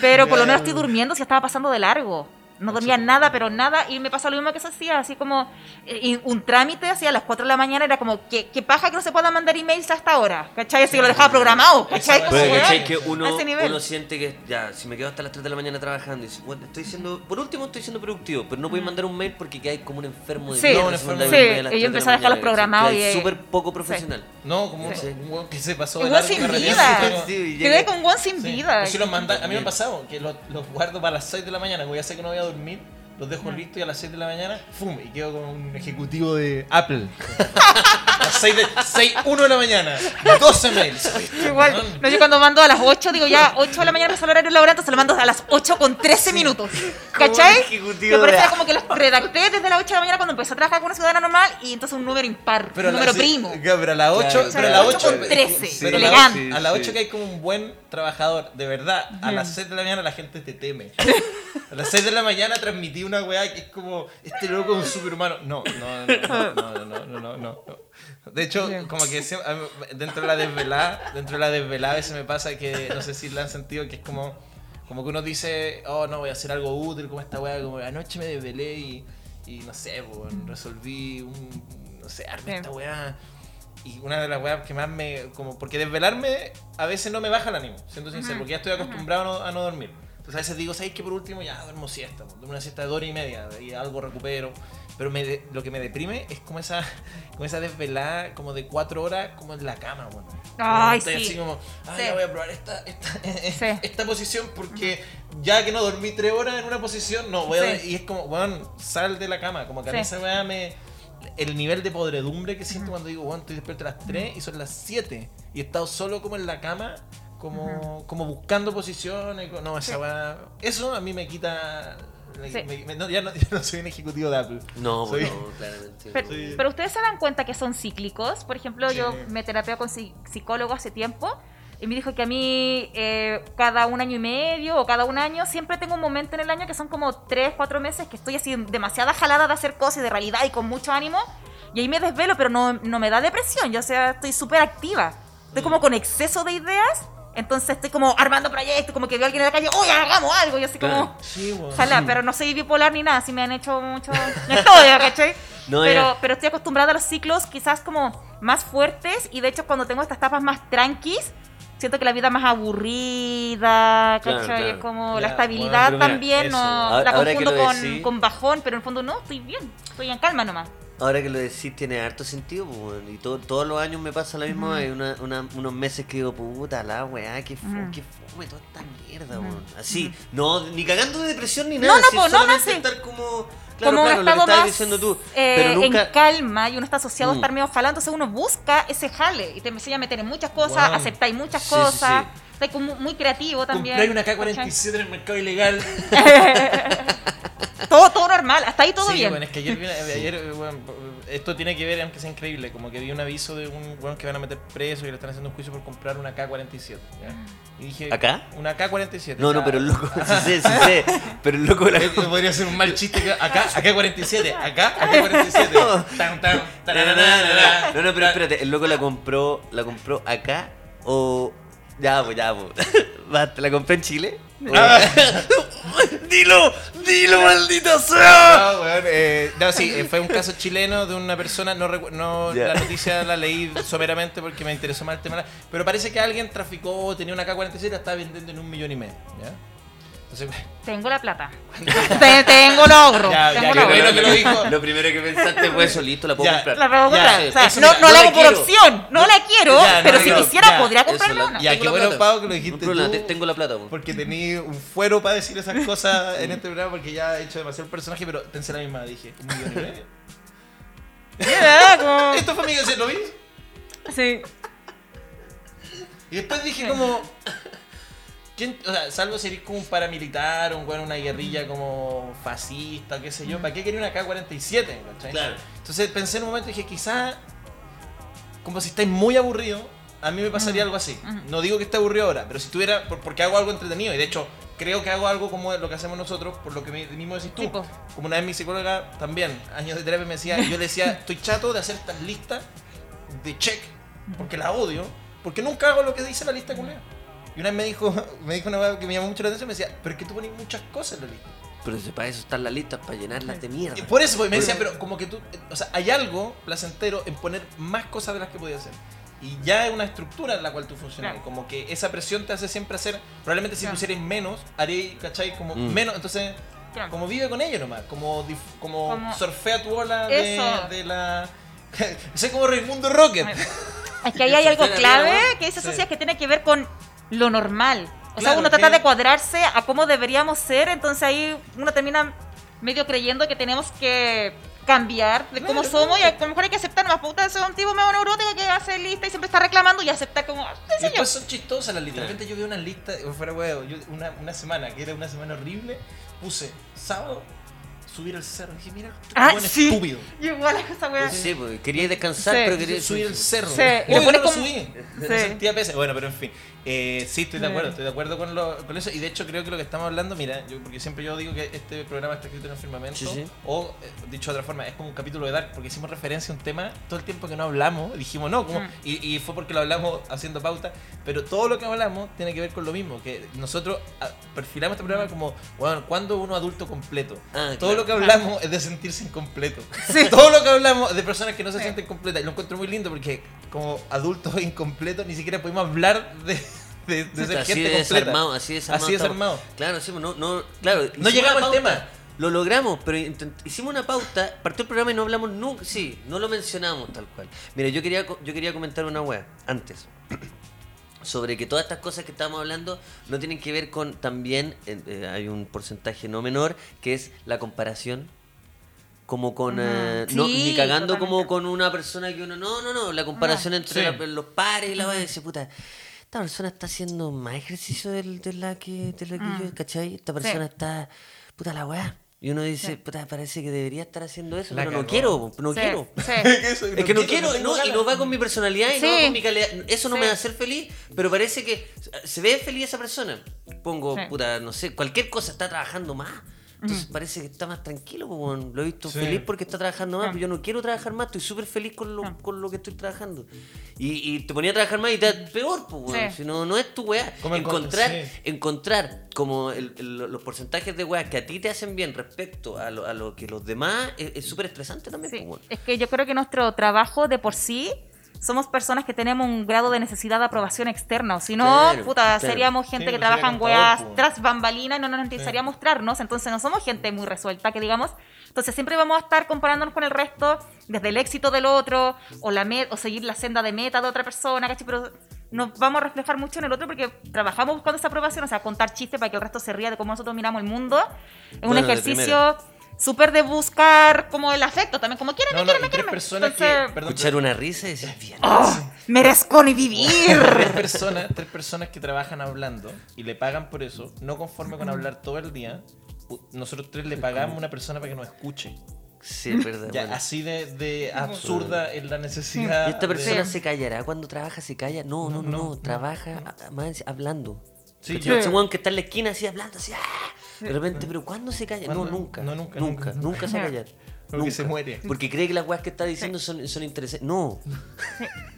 pero por lo menos estoy [LAUGHS] durmiendo si estaba pasando de largo. No dormía nada, pero nada. Y me pasa lo mismo que se hacía, así como eh, y un trámite, así a las 4 de la mañana era como, que qué paja que no se puedan mandar emails hasta ahora? ¿Cachai? Así que lo dejaba programado, ¿cachai? Pero. ¿cachai? que a uno, ese nivel. uno siente que ya, si me quedo hasta las 3 de la mañana trabajando y dice, bueno, estoy siendo, por último estoy siendo productivo, pero no puedes mandar un mail porque hay como un enfermo de Sí, No, un enfermo. un Sí, mail a las y yo 3 de empecé a dejarlos mañana, programados y- súper poco profesional. No, como Sí. un que se pasó Un de largo sin vida. Quedé con Juan sin Sí. vida. Pues sí los manda- a mí me ha pasado que los, los guardo para las 6 de la mañana, como ya sé que no voy a dormir, los dejo listos y a las 6 de la mañana, ¡fum! Y quedo como un ejecutivo de Apple. a [LAUGHS] las 6 de, 6, 1 de la mañana, 12 mails. Igual, no, yo cuando mando a las 8, digo ya 8 de la mañana es el horario laboral, entonces lo mando a las 8 con 13 minutos. ¿Cachai? ejecutivo Que parece de- como que los redacté desde las 8 de la mañana cuando empecé a trabajar con una ciudadana normal y entonces un número impar, Pero un número las- primo. Claro, pero a las 8, Claro, pero a las 8 8 con 13, pero a la- elegante. A las Sí, 8 sí. que hay como un buen trabajador, de verdad, a las 6 de la mañana la gente te teme. A las 6 de la mañana transmití una weá que es como este loco es un superhumano. No, no, no, no, no, no, no, no. no. De hecho, como que dentro de la desvelada, dentro de la desvelada a veces me pasa que no sé si la han sentido que es como como que uno dice, "Oh, no, voy a hacer algo útil como esta weá, como anoche me desvelé y, y no sé, pues, resolví un no sé, arme esta weá." y una de las weas que más me. como porque desvelarme a veces no me baja el ánimo, siendo sincero, porque ya estoy acostumbrado a no dormir. Entonces a veces digo, ¿sabes que por último ya duermo siesta? Duermo una siesta de dos horas y media y algo recupero. Pero me de- lo que me deprime es como esa, [LAUGHS] como esa desvelada como de cuatro horas como en la cama, bueno. Ay, Estoy sí. así como, ay, Sí. voy a probar esta, esta, [LAUGHS] Sí. esta posición porque ya que no dormí tres horas en una posición, no, voy a... Y es como, bueno, sal de la cama, como que a esa weá me... El nivel de podredumbre que siento cuando digo, bueno, estoy despierto a las 3 y son las 7 y he estado solo como en la cama, como, como buscando posiciones, no, esa Sí. weá... Eso a mí me quita... me- Sí. me- me- no, ya, no, [LAUGHS] ya no soy un ejecutivo de Apple. No, Soy- no, claramente. Pero, Sí. pero ustedes se dan cuenta que son cíclicos. Por ejemplo, yo Sí. me terapeo con psi- psicólogo hace tiempo y me dijo que a mí eh, cada un año y medio o cada un año siempre tengo un momento en el año que son como tres, cuatro meses que estoy así demasiada jalada de hacer cosas y de realidad y con mucho ánimo. Y ahí me desvelo, pero no, no me da depresión. Yo, o sea, estoy súper activa. Estoy como con exceso de ideas. Entonces estoy como armando proyectos, como que veo a alguien en la calle, oye, hagamos algo. Y así como... Claro. Sí. Ojalá, pero no soy bipolar ni nada, si me han hecho mucho [LAUGHS] estudio, ¿cachai? No, pero, pero estoy acostumbrada a los ciclos quizás como más fuertes y de hecho cuando tengo estas etapas más tranquis, siento que la vida es más aburrida, Claro, ¿cachai? claro. Es como Ya, la estabilidad bueno, mira, también, eso. no, Ahora- la confundo con, decís- con bajón, pero en el fondo no, estoy bien, estoy en calma nomás. Ahora que lo decís tiene harto sentido, pues, y to- todos los años me pasa lo mismo, hay una- una- unos meses que digo, puta la weá, que fome, Ujú. que fome toda esta mierda, Ujú. weón. Así, no, ni cagando de depresión ni No, nada, no, po, no, no, solamente sí. estar como, claro, como claro, lo que estabas diciendo tú, eh, pero nunca... en calma y uno está asociado a Mm. estar medio jalado, entonces uno busca ese jale y te empieza a meter en muchas cosas, Guau. aceptáis muchas Sí, sí, cosas, sí. estáis como muy creativo también. Compré una ¿cachai? K-47 en el mercado ilegal. [LAUGHS] Todo, todo normal, hasta ahí todo sí, bien. bueno, es que ayer, ayer, eh, bueno, esto tiene que ver, aunque sea increíble, como que vi un aviso de un weón que van a meter preso y le están haciendo un juicio por comprar una K-47. ¿ya? Y dije, ¿Acá? Una K-47. No, no, pero el loco, sí sé, sí sé, [LAUGHS] pero el loco la... Eh, Podría ser un mal chiste que acá, acá 47, acá, acá 47. Tan, tan, tarararara. No, no, pero espérate, el loco la compró, la compró acá o ya, pues ya, pues. [LAUGHS] Basta, la compré en Chile. Ah. [LAUGHS] dilo, dilo, maldita sea. No, weón, eh, no, sí, eh, fue un caso chileno de una persona, no, no la noticia la leí someramente porque me interesó más el tema, pero parece que alguien traficó, tenía una K-47 y la estaba vendiendo en un millón y medio, ¿ya? Entonces, Tengo la plata. Te- tengo logro. [LAUGHS] Ya, tengo ya, logro. lo dijo. Lo primero que pensaste fue eso, listo, la puedo Ya. comprar. La puedo comprar. o sea, eso no, mira, no no la hago por opción, no la quiero, Ya, no pero si quisiera Ya, podría eso, comprarme la-. Ya, qué bueno. Pau, que lo dijiste problema, tú. te- tengo la plata. po. Porque tenía un fuero para decir esas [LAUGHS] cosas en este programa porque ya he hecho demasiado el personaje, pero pensé la misma, dije, un millón y medio. [LAUGHS] Como- Esto fue mi ¿lo vi? Sí. Y después dije como. ¿Quién, o sea, salvo si eres como un paramilitar, un weón, una guerrilla como fascista, qué sé yo, ¿para qué quería una K-47? ¿cachai? Claro. Entonces pensé en un momento y dije, quizá, como si estáis muy aburridos, a mí me pasaría algo así. No digo que esté aburrido ahora, pero si tuviera, por- porque hago algo entretenido, y de hecho creo que hago algo como lo que hacemos nosotros, por lo que mismo decís tú. Como una vez mi psicóloga también, años de terapia, me decía, yo le decía, estoy chato de hacer estas listas de check, porque la odio, porque nunca hago lo que dice la lista culiao. Y una vez me dijo, [LAUGHS] me dijo una weá que me llamó mucho la atención, me decía, pero es que tú pones muchas cosas en la lista. Pero si para eso están las listas, para llenarlas de mierda. Y por eso pues, me decía, pero como que tú, o sea, hay algo placentero en poner más cosas de las que podías hacer. Y ya es una estructura en la cual tú funcionas. Claro. Como que esa presión te hace siempre hacer, probablemente si Claro. pusieras menos, haré, ¿cachai? Como Mm. menos, entonces, Claro. como vive con ello nomás, como, dif- como, Como- surfea tu ola de, de la... [LAUGHS] Sé como Raimundo Rocket. Es que ahí hay algo clave que dice Sí. Socias que tiene que ver con lo normal. O sea, Claro, uno trata que- de cuadrarse a cómo deberíamos ser, entonces ahí uno termina medio creyendo que tenemos que cambiar de cómo Claro, somos y a lo mejor hay que aceptar más puta, soy un tipo medio neurótico que hace lista y siempre está reclamando y aceptar como, "Ah, Y después son chistosas las listas. De repente yo veo una lista, fuera huevo, yo una, una semana, que era una semana horrible, puse sábado, subir el cerro. Dije, mira, Ah, buen sí. estúpido. [LAUGHS] Y igual a esa wea. Sí, pues quería descansar, Sí. pero Quería subir el cerro. Sí, [LAUGHS] y Hoy lo no lo como- subí. Me Sí. [LAUGHS] sentía pesa. Bueno, pero en fin. Eh, sí, estoy de acuerdo. Estoy de acuerdo con, lo- con eso. Y de hecho creo que lo que estamos hablando, mira, yo, porque siempre yo digo que este programa está escrito en el firmamento. Sí, sí. O, eh, dicho de otra forma, es como un capítulo de Dark, porque hicimos referencia a un tema todo el tiempo que no hablamos. Dijimos, no, como, Mm. y, y fue porque lo hablamos haciendo pauta. Pero todo lo que hablamos tiene que ver con lo mismo. Que nosotros ah, perfilamos este programa como, bueno, ¿cuándo uno adulto completo? Ah, Todo claro. Lo que hablamos es de sentirse incompleto. [LAUGHS] Todo lo que hablamos es de personas que no se sienten completas. Y lo encuentro muy lindo porque como adultos [LAUGHS] incompletos ni siquiera podemos hablar de, de, de ser así gente desarmado, así de desarmado. Así desarmado. Claro, sí, no, no, claro. No llegamos al tema. Lo logramos, pero hicimos una pauta, partió el programa y no hablamos nunca. Sí, no lo mencionamos tal cual. Mira, yo quería, yo quería comentar una wea antes. Sobre que todas estas cosas que estamos hablando no tienen que ver con también, eh, hay un porcentaje no menor, que es la comparación. Como con. Eh, no, ni cagando como con una persona que uno. No, no, no. La comparación No. entre Sí. la- los pares y la wea. Dice, puta, esta persona está haciendo más ejercicio del- de la que, de la que Mm. yo, ¿cachai? Esta persona está. Puta la weá. Y uno dice, puta, parece que debería estar haciendo eso, La pero no quiero, no Sí, quiero. sí. [LAUGHS] Es que no quiero, no, y no va con mi personalidad y no va con mi calidad. Eso no Sí. me va a hacer feliz, pero parece que se ve feliz esa persona. Pongo, Sí. puta, no sé, cualquier cosa está trabajando más. Entonces parece que está más tranquilo, pues, lo he visto Sí. feliz porque está trabajando más, Sí. pero yo no quiero trabajar más, estoy súper feliz con lo, Sí. con lo que estoy trabajando. Y, y te ponía a trabajar más y te da peor, pues. Sí. Si no, no es tu weá. Encontrar, sí. encontrar como el- el- los porcentajes de weas que a ti te hacen bien respecto a lo, a lo que los demás es es súper estresante también, Sí, pues. Es que yo creo que nuestro trabajo de por sí somos personas que tenemos un grado de necesidad de aprobación externa. O si no, Claro, puta, claro. seríamos gente Sí, que pues trabaja en weas pues. tras bambalinas y no nos interesaría mostrarnos. Entonces no somos gente muy resuelta, que digamos. Entonces siempre vamos a estar comparándonos con el resto, desde el éxito del otro, o, la met- o seguir la senda de meta de otra persona, ¿cachai? Pero nos vamos a reflejar mucho en el otro porque trabajamos buscando esa aprobación, o sea, contar chistes para que el resto se ría de cómo nosotros miramos el mundo. Es un Bueno, de ejercicio súper de buscar como el afecto también, como quieren, No, no, quieren, quieren. personas Entonces, que. Perdón, Escuchar una risa y decir, bien. ¡oh! merezco ni vivir. [LAUGHS] tres personas, tres personas que trabajan hablando y le pagan por eso, no conforme con hablar todo el día, nosotros tres le pagamos a una persona para que nos escuche. Sí, es verdad. Ya, bueno. así de, de absurda es la necesidad. ¿Y esta de- persona Sí. se callará cuando trabaja? ¿Se calla? No, no, no, No, no, no, trabaja a- más hablando. Sí, yo- Ese que está en la esquina así hablando, así, ¡ah! De repente, pero ¿cuándo se calla? No, ¿Cuándo? nunca. No, nunca, Nunca, nunca. nunca se va a [LAUGHS] callar. Porque Nunca. se muere. Porque cree que las weas que está diciendo son, son interesantes. No.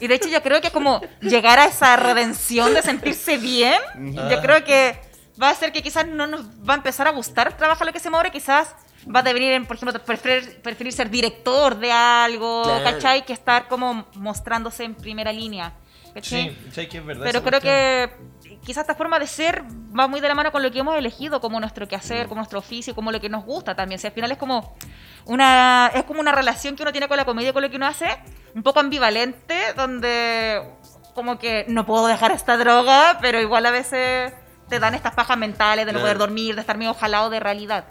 Y de hecho yo creo que como llegar a esa redención de sentirse bien, yo creo que va a hacer que quizás no nos va a empezar a gustar trabajar lo que se mueve, quizás va a devenir, en, por ejemplo, preferir, preferir ser director de algo, Claro. ¿cachai? Que estar como mostrándose en primera línea. ¿cachai? Sí, sí, que es verdad. Pero creo cuestión. que quizás esta forma de ser va muy de la mano con lo que hemos elegido como nuestro quehacer, como nuestro oficio, como lo que nos gusta también. Si al final es como una es como una relación que uno tiene con la comedia, con lo que uno hace, un poco ambivalente, donde como que no puedo dejar esta droga, pero igual a veces te dan estas pajas mentales de no Claro. poder dormir, de estar medio jalado de realidad.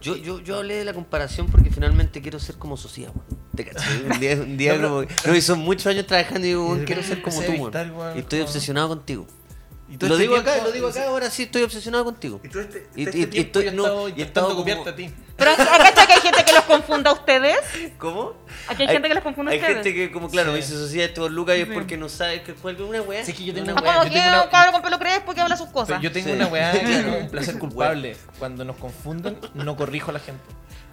Yo, yo, yo hablé de la comparación porque finalmente quiero ser como Socia. ¿Te cachai? Un día, un día [LAUGHS] No, pero- como No, y son muchos años trabajando y digo, quiero ser como tú, Y estoy obsesionado contigo. Y Te todo lo este digo acá, tiempo- lo digo acá, ahora sí estoy obsesionado contigo. Y todo este, Y- este y- y estoy- yo he no, estado intentando como- copiarte a ti. Pero ¿cachai que hay gente que los confunda a ustedes? ¿Cómo? Aquí hay gente que les confunde a Hay ustedes. gente que, como claro, Sí. me dice sociedad estos lucas y es porque no sabe que fue una weá. Sí, que yo tengo Una O weá, yo tengo una- un cabro con pelo crespo que habla sus cosas. Pero yo tengo Sí. una weá, que es como un placer culpable. Cuando nos confunden, no corrijo a la gente.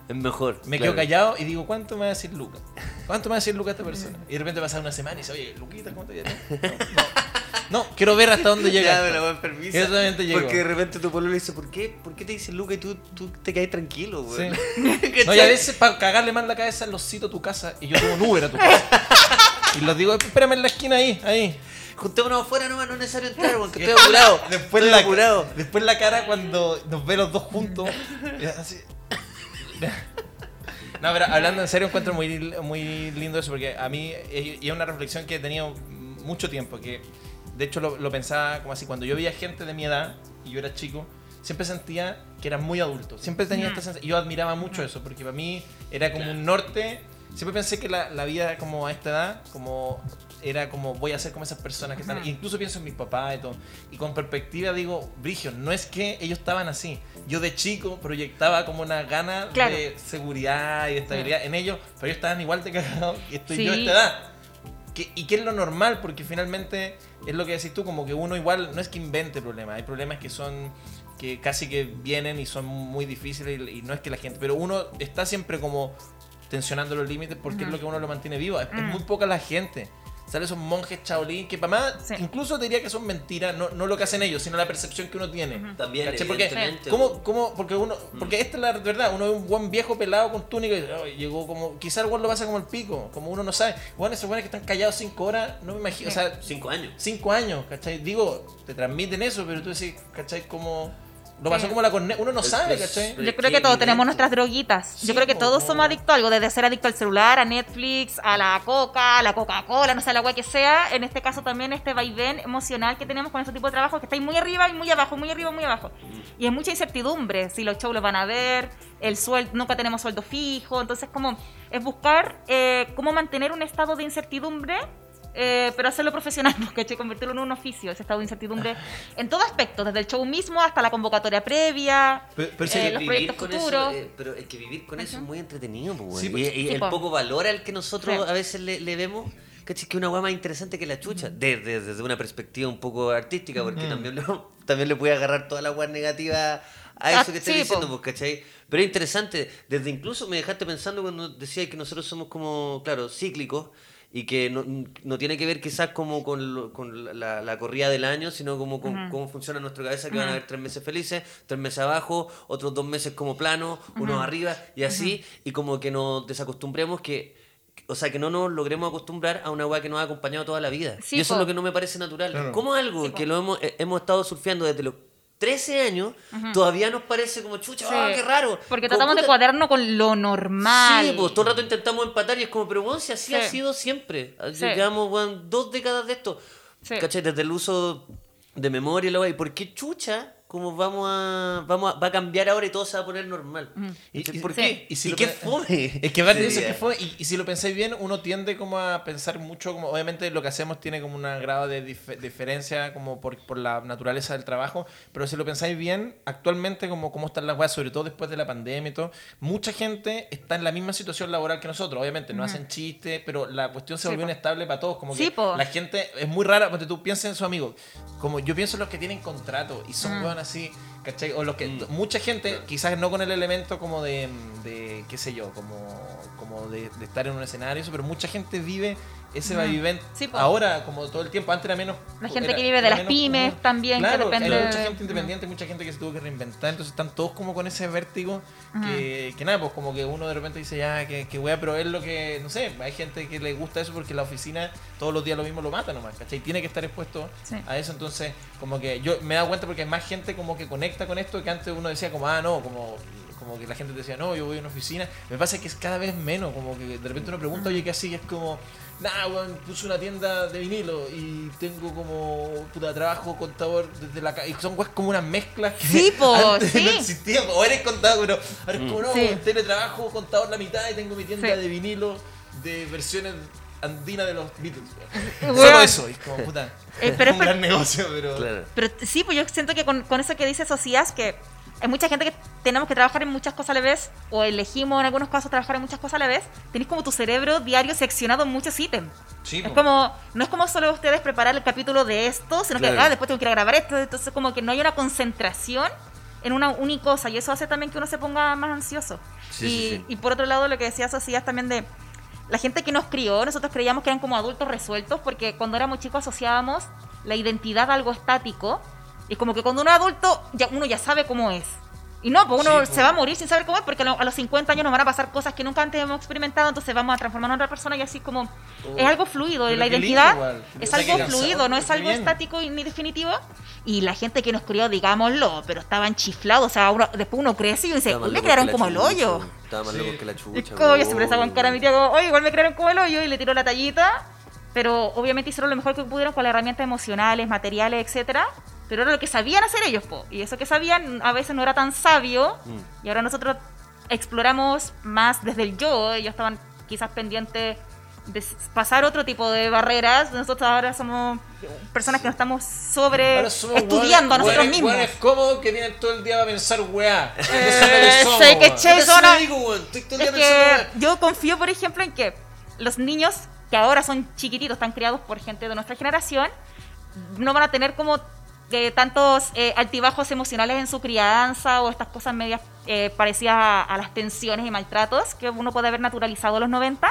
Es mejor. Me claro. quedo callado y digo, ¿cuánto me va a decir Lucas? ¿Cuánto me va a decir Lucas esta persona? Y de repente pasa una semana y dice, oye, Luquita, ¿cómo te llamas? [LAUGHS] No, no. No, quiero ver hasta dónde [LAUGHS] llega. Ya, me la voy a enfermiza. Exactamente llegó. Porque de repente tu pueblo le dice, ¿por qué, ¿por qué te dice Luca y tú, tú te caes tranquilo, Sí. güey? [LAUGHS] No, y a veces para cagarle más la cabeza los cito a tu casa y yo tomo un Uber a tu casa. [LAUGHS] Y los digo, espérame en la esquina ahí, ahí. Juntémonos afuera nomás, no es necesario entrar, porque estoy apurado. Después estoy la, apurado. después la cara cuando nos ve los dos juntos. así. No, pero hablando en serio, encuentro muy, muy lindo eso, porque a mí y es una reflexión que he tenido mucho tiempo, que de hecho lo, lo pensaba como así, cuando yo veía gente de mi edad y yo era chico, siempre sentía que eran muy adultos, siempre tenía esta sensación, y yo admiraba mucho eso, porque para mí era como un norte, siempre pensé que la, la vida como a esta edad, como era como voy a ser como esas personas que están, incluso pienso en mis papás y todo, y con perspectiva digo, Brigio, no es que ellos estaban así, yo de chico proyectaba como una gana Claro. de seguridad y de estabilidad en ellos, pero ellos estaban igual de [LAUGHS] cagados y estoy Sí. yo a esta edad. Que- y que es lo normal, porque finalmente es lo que decís tú, como que uno igual no es que invente problemas, hay problemas que son que casi que vienen y son muy difíciles y, y no es que la gente, pero uno está siempre como tensionando los límites porque es lo que uno lo mantiene vivo, es, es muy poca la gente. Salen esos monjes Shaolin que para más, Sí. incluso te diría que son mentiras, no, no lo que hacen ellos, sino la percepción que uno tiene. También, ¿Cachai? Porque, evidentemente, ¿cómo, cómo? Porque uno, porque esta es la verdad, uno ve un buen viejo pelado con túnica y "Ay, llegó como, quizás el weón lo pasa como el pico, como uno no sabe. Bueno, esos weones que están callados cinco horas, no me imagino, o sea, Cinco años. cinco años, ¿cachai? Digo, te transmiten eso, pero tú decís, ¿cachai? Como, lo pasó Sí. como la corne, uno no Es- sabe, es- ¿cachai? Yo creo que todos tenemos nuestras droguitas. Sí, Yo creo que todos somos adictos a algo, desde ser adicto al celular, a Netflix, a la coca, a la Coca-Cola, no sé, a la agua que sea. En este caso también este vaivén emocional que tenemos con este tipo de trabajo, que estáis muy arriba y muy abajo, muy arriba y muy abajo. Y hay mucha incertidumbre, si los shows los van a ver, el sueldo, nunca tenemos sueldo fijo, entonces como es buscar eh, cómo mantener un estado de incertidumbre eh, pero hacerlo profesional, [LAUGHS] porque convertirlo en un oficio, ese estado de incertidumbre, en todo aspecto, desde el show mismo hasta la convocatoria previa, Pero- pero sí, eh, los proyectos futuros. Eso, eh, pero es que vivir con eso es muy entretenido. Sí, pues- y Sí, el po. poco valor al que nosotros Sí. a veces le, le vemos, ¿cachai? Que una weá más interesante que la chucha. Desde, desde una perspectiva un poco artística, porque Mm. también, le, [LAUGHS] también le puede agarrar toda la weá negativa a Ah, eso que estás sí, diciendo, po. pues, ¿cachai? Pero es interesante, desde incluso me dejaste pensando cuando decías que nosotros somos como, claro, cíclicos y que no, no tiene que ver quizás como con, lo- con la, la corrida del año, sino como con cómo funciona nuestra cabeza, que van a haber tres meses felices, tres meses abajo, otros dos meses como plano, unos arriba y así, y como que nos desacostumbremos que, o sea, que no nos logremos acostumbrar a una weá que nos ha acompañado toda la vida. Sí, y eso po. es lo que no me parece natural. Claro. ¿Cómo algo Sí, que lo hemos, eh, hemos estado surfeando desde los 13 años todavía nos parece como chucha, Sí. ah, qué raro? Porque Como, tratamos de puta, cuadernos con lo normal. Sí, pues todo el rato intentamos empatar y es como, pero bueno, si así Sí. ha sido siempre. Sí. Llevamos weón, dos décadas de esto. ¿Cachai? Desde el uso de memoria y la. ¿Y por qué chucha? Como vamos a, vamos a, va a cambiar ahora y todo se va a poner normal. Y- ¿Cachai? y- ¿Por sí. qué? Y si ¿Y qué fome? [LAUGHS] Es que aparte de eso que fue, y, y si lo pensáis bien, uno tiende como a pensar mucho, como obviamente lo que hacemos tiene como un grado de dif- diferencia como por, por la naturaleza del trabajo, pero si lo pensáis bien, actualmente como cómo están las weas, sobre todo después de la pandemia y todo, mucha gente está en la misma situación laboral que nosotros, obviamente, no hacen chistes, pero la cuestión se Sí, volvió po. inestable para todos, como Sí, que po. la gente es muy rara, porque tú piensas en su amigo, como yo pienso en los que tienen contrato y son Mm. Así, ¿cachai? O los que Mm. mucha gente, quizás no con el elemento como de, de qué sé yo, como, como de, de estar en un escenario, eso, pero mucha gente vive ese Ujú. vaivén Sí, ahora, como todo el tiempo. Antes era menos. La gente era- que vive de las pymes también, que Claro, depende hay mucha gente independiente, mucha gente que se tuvo que reinventar, entonces están todos como con ese vértigo que, que nada, pues como que uno de repente dice, ya, que, que wea, pero es lo que, no sé, hay gente que le gusta eso porque la oficina todos los días lo mismo lo mata nomás, ¿cachai? Tiene que estar expuesto Sí. a eso, entonces como que yo me he dado cuenta porque hay más gente como que conecta con esto que antes uno decía como, ah, no, como como que la gente decía, no, yo voy a una oficina. Me pasa que es cada vez menos, como que de repente uno pregunta, oye, ¿qué así? Y es como, nah, weón, puse una tienda de vinilo y tengo como, puta, trabajo contador desde la casa. Y son weas como unas mezclas que Sí, po, antes sí. no existían. O eres contador, pero ahora es como, no, Sí. teletrabajo, contador la mitad y tengo mi tienda Sí. de vinilo de versiones andinas de los Beatles. Weón. Solo eso, y es como, puta, Eh, pero un es per- gran negocio, pero... Claro. Pero sí, pues yo siento que con, con eso que dice Socias, que hay mucha gente que tenemos que trabajar en muchas cosas a la vez, o elegimos en algunos casos trabajar en muchas cosas a la vez, tenéis como tu cerebro diario seccionado en muchos ítems. Sí, Es como, no es como solo ustedes preparar el capítulo de esto, sino que ah, después tengo que ir a grabar esto, entonces como que no hay una concentración en una única cosa y eso hace también que uno se ponga más ansioso. Sí, y, sí, sí. y por otro lado lo que decía Socias también de la gente que nos crió, nosotros creíamos que eran como adultos resueltos porque cuando éramos chicos asociábamos la identidad a algo estático y como que cuando uno es adulto ya, uno ya sabe cómo es. Y no, pues uno Sí, se va a morir sin saber cómo es porque a lo- a los 50 años nos van a pasar cosas que nunca antes hemos experimentado, entonces vamos a transformar en otra persona y así como es algo fluido, Pero la identidad igual. es algo fluido, no es algo bien. estático y ni definitivo. Y la gente que nos crió, digámoslo, pero estaban chiflados, o sea, uno- después uno crece y uno dice, Estaba más "Uy, me crearon como el hoyo. Estaba más Sí. loco que la Y chucha. como yo siempre estaba en cara a mi tía como, oye, igual me crearon como el hoyo y le tiró la tallita. Pero obviamente hicieron lo mejor que pudieron con las herramientas emocionales, materiales, etcétera. Pero era lo que sabían hacer ellos, po. Y eso que sabían a veces no era tan sabio. Mm. Y ahora nosotros exploramos más desde el yo. Ellos estaban quizás pendientes de pasar otro tipo de barreras. Nosotros ahora somos personas que nos estamos sobre estudiando a nosotros mismos. hueones cómodos que tienen todo el día para pensar weá. Eh, es somos, sé que che- Puta, son eso a- me digo, weón. Estoy todo el Es día pensando, que weón. yo confío, por ejemplo, en que los niños que ahora son chiquititos, están criados por gente de nuestra generación, no van a tener como eh, tantos eh, altibajos emocionales en su crianza o estas cosas medias eh, parecidas a, a las tensiones y maltratos que uno puede haber naturalizado en los 90.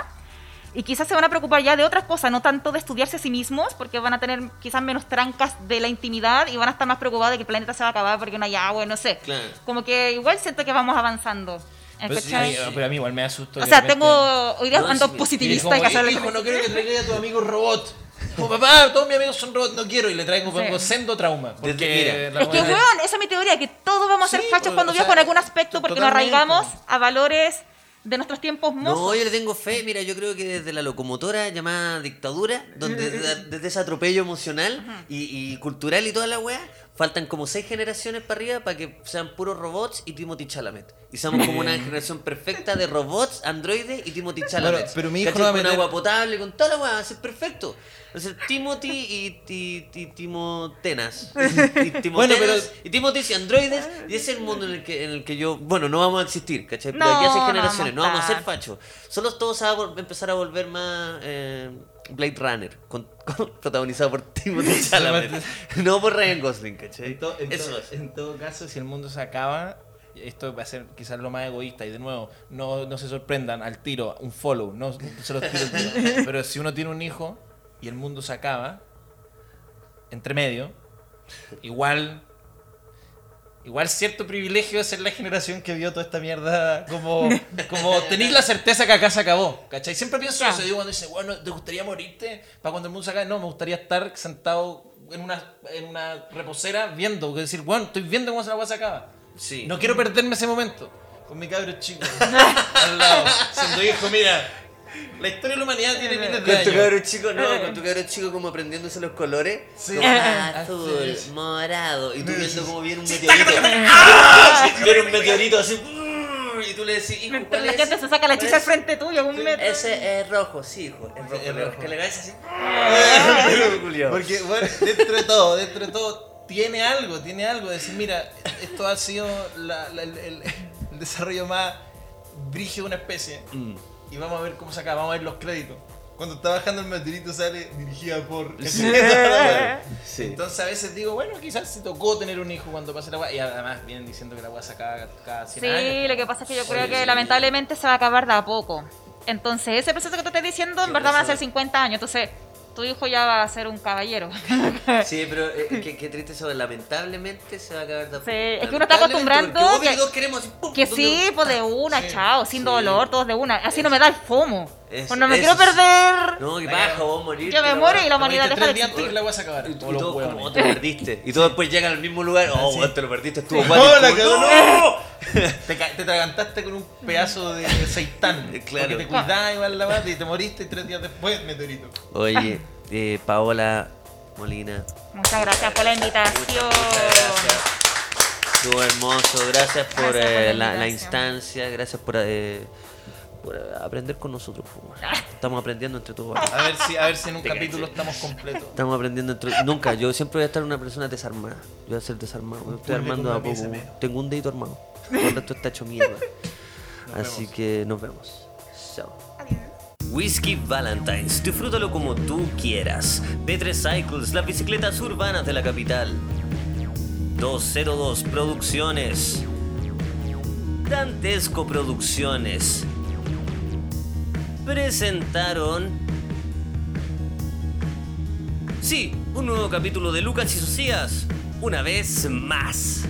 Y quizás se van a preocupar ya de otras cosas, no tanto de estudiarse a sí mismos, porque van a tener quizás menos trancas de la intimidad y van a estar más preocupados de que el planeta se va a acabar porque no hay agua, no sé. Claro. Como que igual siento que vamos avanzando. Pero, sí, ¿cachai? pero a mí igual me asusto. O de sea, repente- tengo. Hoy día No, ando sí, Y positivista como, [LAUGHS] y que hacer hijo, no quiero que traigas a tu amigo robot. Como papá, todos mis amigos son robots, no quiero. Y le traigo Sí. sendo trauma. Porque Desde- la Es que, weón, esa es mi teoría, que todos vamos a ser Sí, fachos pues, cuando sea, en algún aspecto porque nos arraigamos a valores de nuestros tiempos No, mozos. yo le tengo fe. Mira, yo creo que desde la locomotora llamada dictadura, donde desde, [LAUGHS] desde ese atropello emocional y, y cultural y toda la weá, faltan como seis generaciones para arriba para que sean puros robots y Timothy Chalamet. Y seamos como una generación perfecta de robots, androides y Timothy Chalamet. Bueno, pero mi hijo no va a Con meter- agua potable, con toda la weá, va a ser perfecto. Ser Timothy y, ti- Timotenas. Y, Timotenas [LAUGHS] Bueno, pero- y Timothy y androides. Y ese es el mundo en el que, en el que yo. Bueno, no vamos a existir, ¿cachai? Pero No, aquí hace no generaciones, no vamos a ser estar. fachos. Solo todos se va a empezar a volver más eh, Blade Runner, con- [LAUGHS] con- protagonizado por Timothy Chalamet. no por Ryan Gosling, ¿cachai? En, to- en Eso to- es. en todo caso, si el mundo se acaba, esto va a ser quizás lo más egoísta. Y de nuevo, no, no se sorprendan al tiro, un follow, no, se los tiro tiro. [LAUGHS] Pero si uno tiene un hijo y el mundo se acaba, entre medio, igual. Igual cierto privilegio de ser la generación que vio toda esta mierda. Como, [LAUGHS] como tenéis la certeza que acá se acabó. ¿Cachai? Siempre pienso eso. Digo, cuando dice, bueno, ¿te gustaría morirte para cuando el mundo se acabe? No, me gustaría estar sentado en una, en una reposera viendo. Que decir, bueno, estoy viendo cómo se la agua se acaba. Sí. No quiero perderme ese momento. Con mi cabro chico. [LAUGHS] al lado. Siendo hijo, mira. La historia de la humanidad tiene miles de Con tu años. cabro chico, no, con tu cabro chico como aprendiéndose los colores. Sí. Como [LAUGHS] Ah, azul, morado. Y tú viendo cómo viene un meteorito. ¡Ah! Viene un meteorito así. Y tú le decís, hijo, Mientras ¿cuál la es? gente se saca la ¿Cuál chicha al frente tuyo un metro. Ese es rojo, sí, hijo. Es rojo. es le- rojo. Que le caes así. [LAUGHS] Porque, bueno, dentro de todo, dentro de todo, tiene algo, tiene algo. Decir, mira, esto ha sido la- la- el, el- el desarrollo más brígido de una especie. Mm. Y vamos a ver cómo se acaba, vamos a ver los créditos. Cuando está bajando el meteorito sale dirigida por... Sí. Entonces a veces digo, bueno, quizás se tocó tener un hijo cuando pase la weá. Y además vienen diciendo que la weá se acaba cada 100 Sí, años. lo que pasa es que yo creo Sí, que sí. lamentablemente se va a acabar de a poco. Entonces, ese proceso que tú estás diciendo, en Sí, verdad van a ser 50 años. Entonces, tu hijo ya va a ser un caballero. [LAUGHS] Sí, pero eh, qué, qué triste eso. Lamentablemente se va a acabar de a. Sí, es que uno está acostumbrando que- y todos queremos. Que ¿dónde- sí, pues de una, Sí, chao, sin sí. dolor, todos de una. Así no me da el fomo. Eso- Pues no me quiero perder. No, que baja, vos morir. Yo me muero y la humanidad Te deja de existir. que la weá se acabara. Y, y todos como "Oh, te perdiste. Y [LAUGHS] todos después llegan al mismo lugar. Oh, te lo perdiste, estuvo Sí. guay. [LAUGHS] No, [LAUGHS] Te, te atragantaste con un pedazo de seitán. [LAUGHS] Claro. Porque te cuidabas igual la weá y te moriste y tres días después meteorito. Oye, eh, Paola Molina, Muchas gracias por la invitación. gracias. estuvo hermoso. Gracias por, Gracias por la eh, la, la instancia. Gracias por, eh, por eh, aprender con nosotros. po. Estamos aprendiendo entre todos. A ver si, a ver si en un Te capítulo caché. estamos completos. Estamos aprendiendo entre Nunca, yo siempre voy a estar una persona desarmada. Yo voy a ser desarmado. Me estoy armando a poco. Tengo un dedito armado. El resto está hecho mierda. Así vemos. que nos vemos. Chao. Whisky Valentine's, disfrútalo como tú quieras. P3 Cycles, las bicicletas urbanas de la capital. 202 Producciones. Dantesco Producciones. Presentaron. Sí, un nuevo capítulo de Lucas y Socias. Una vez más.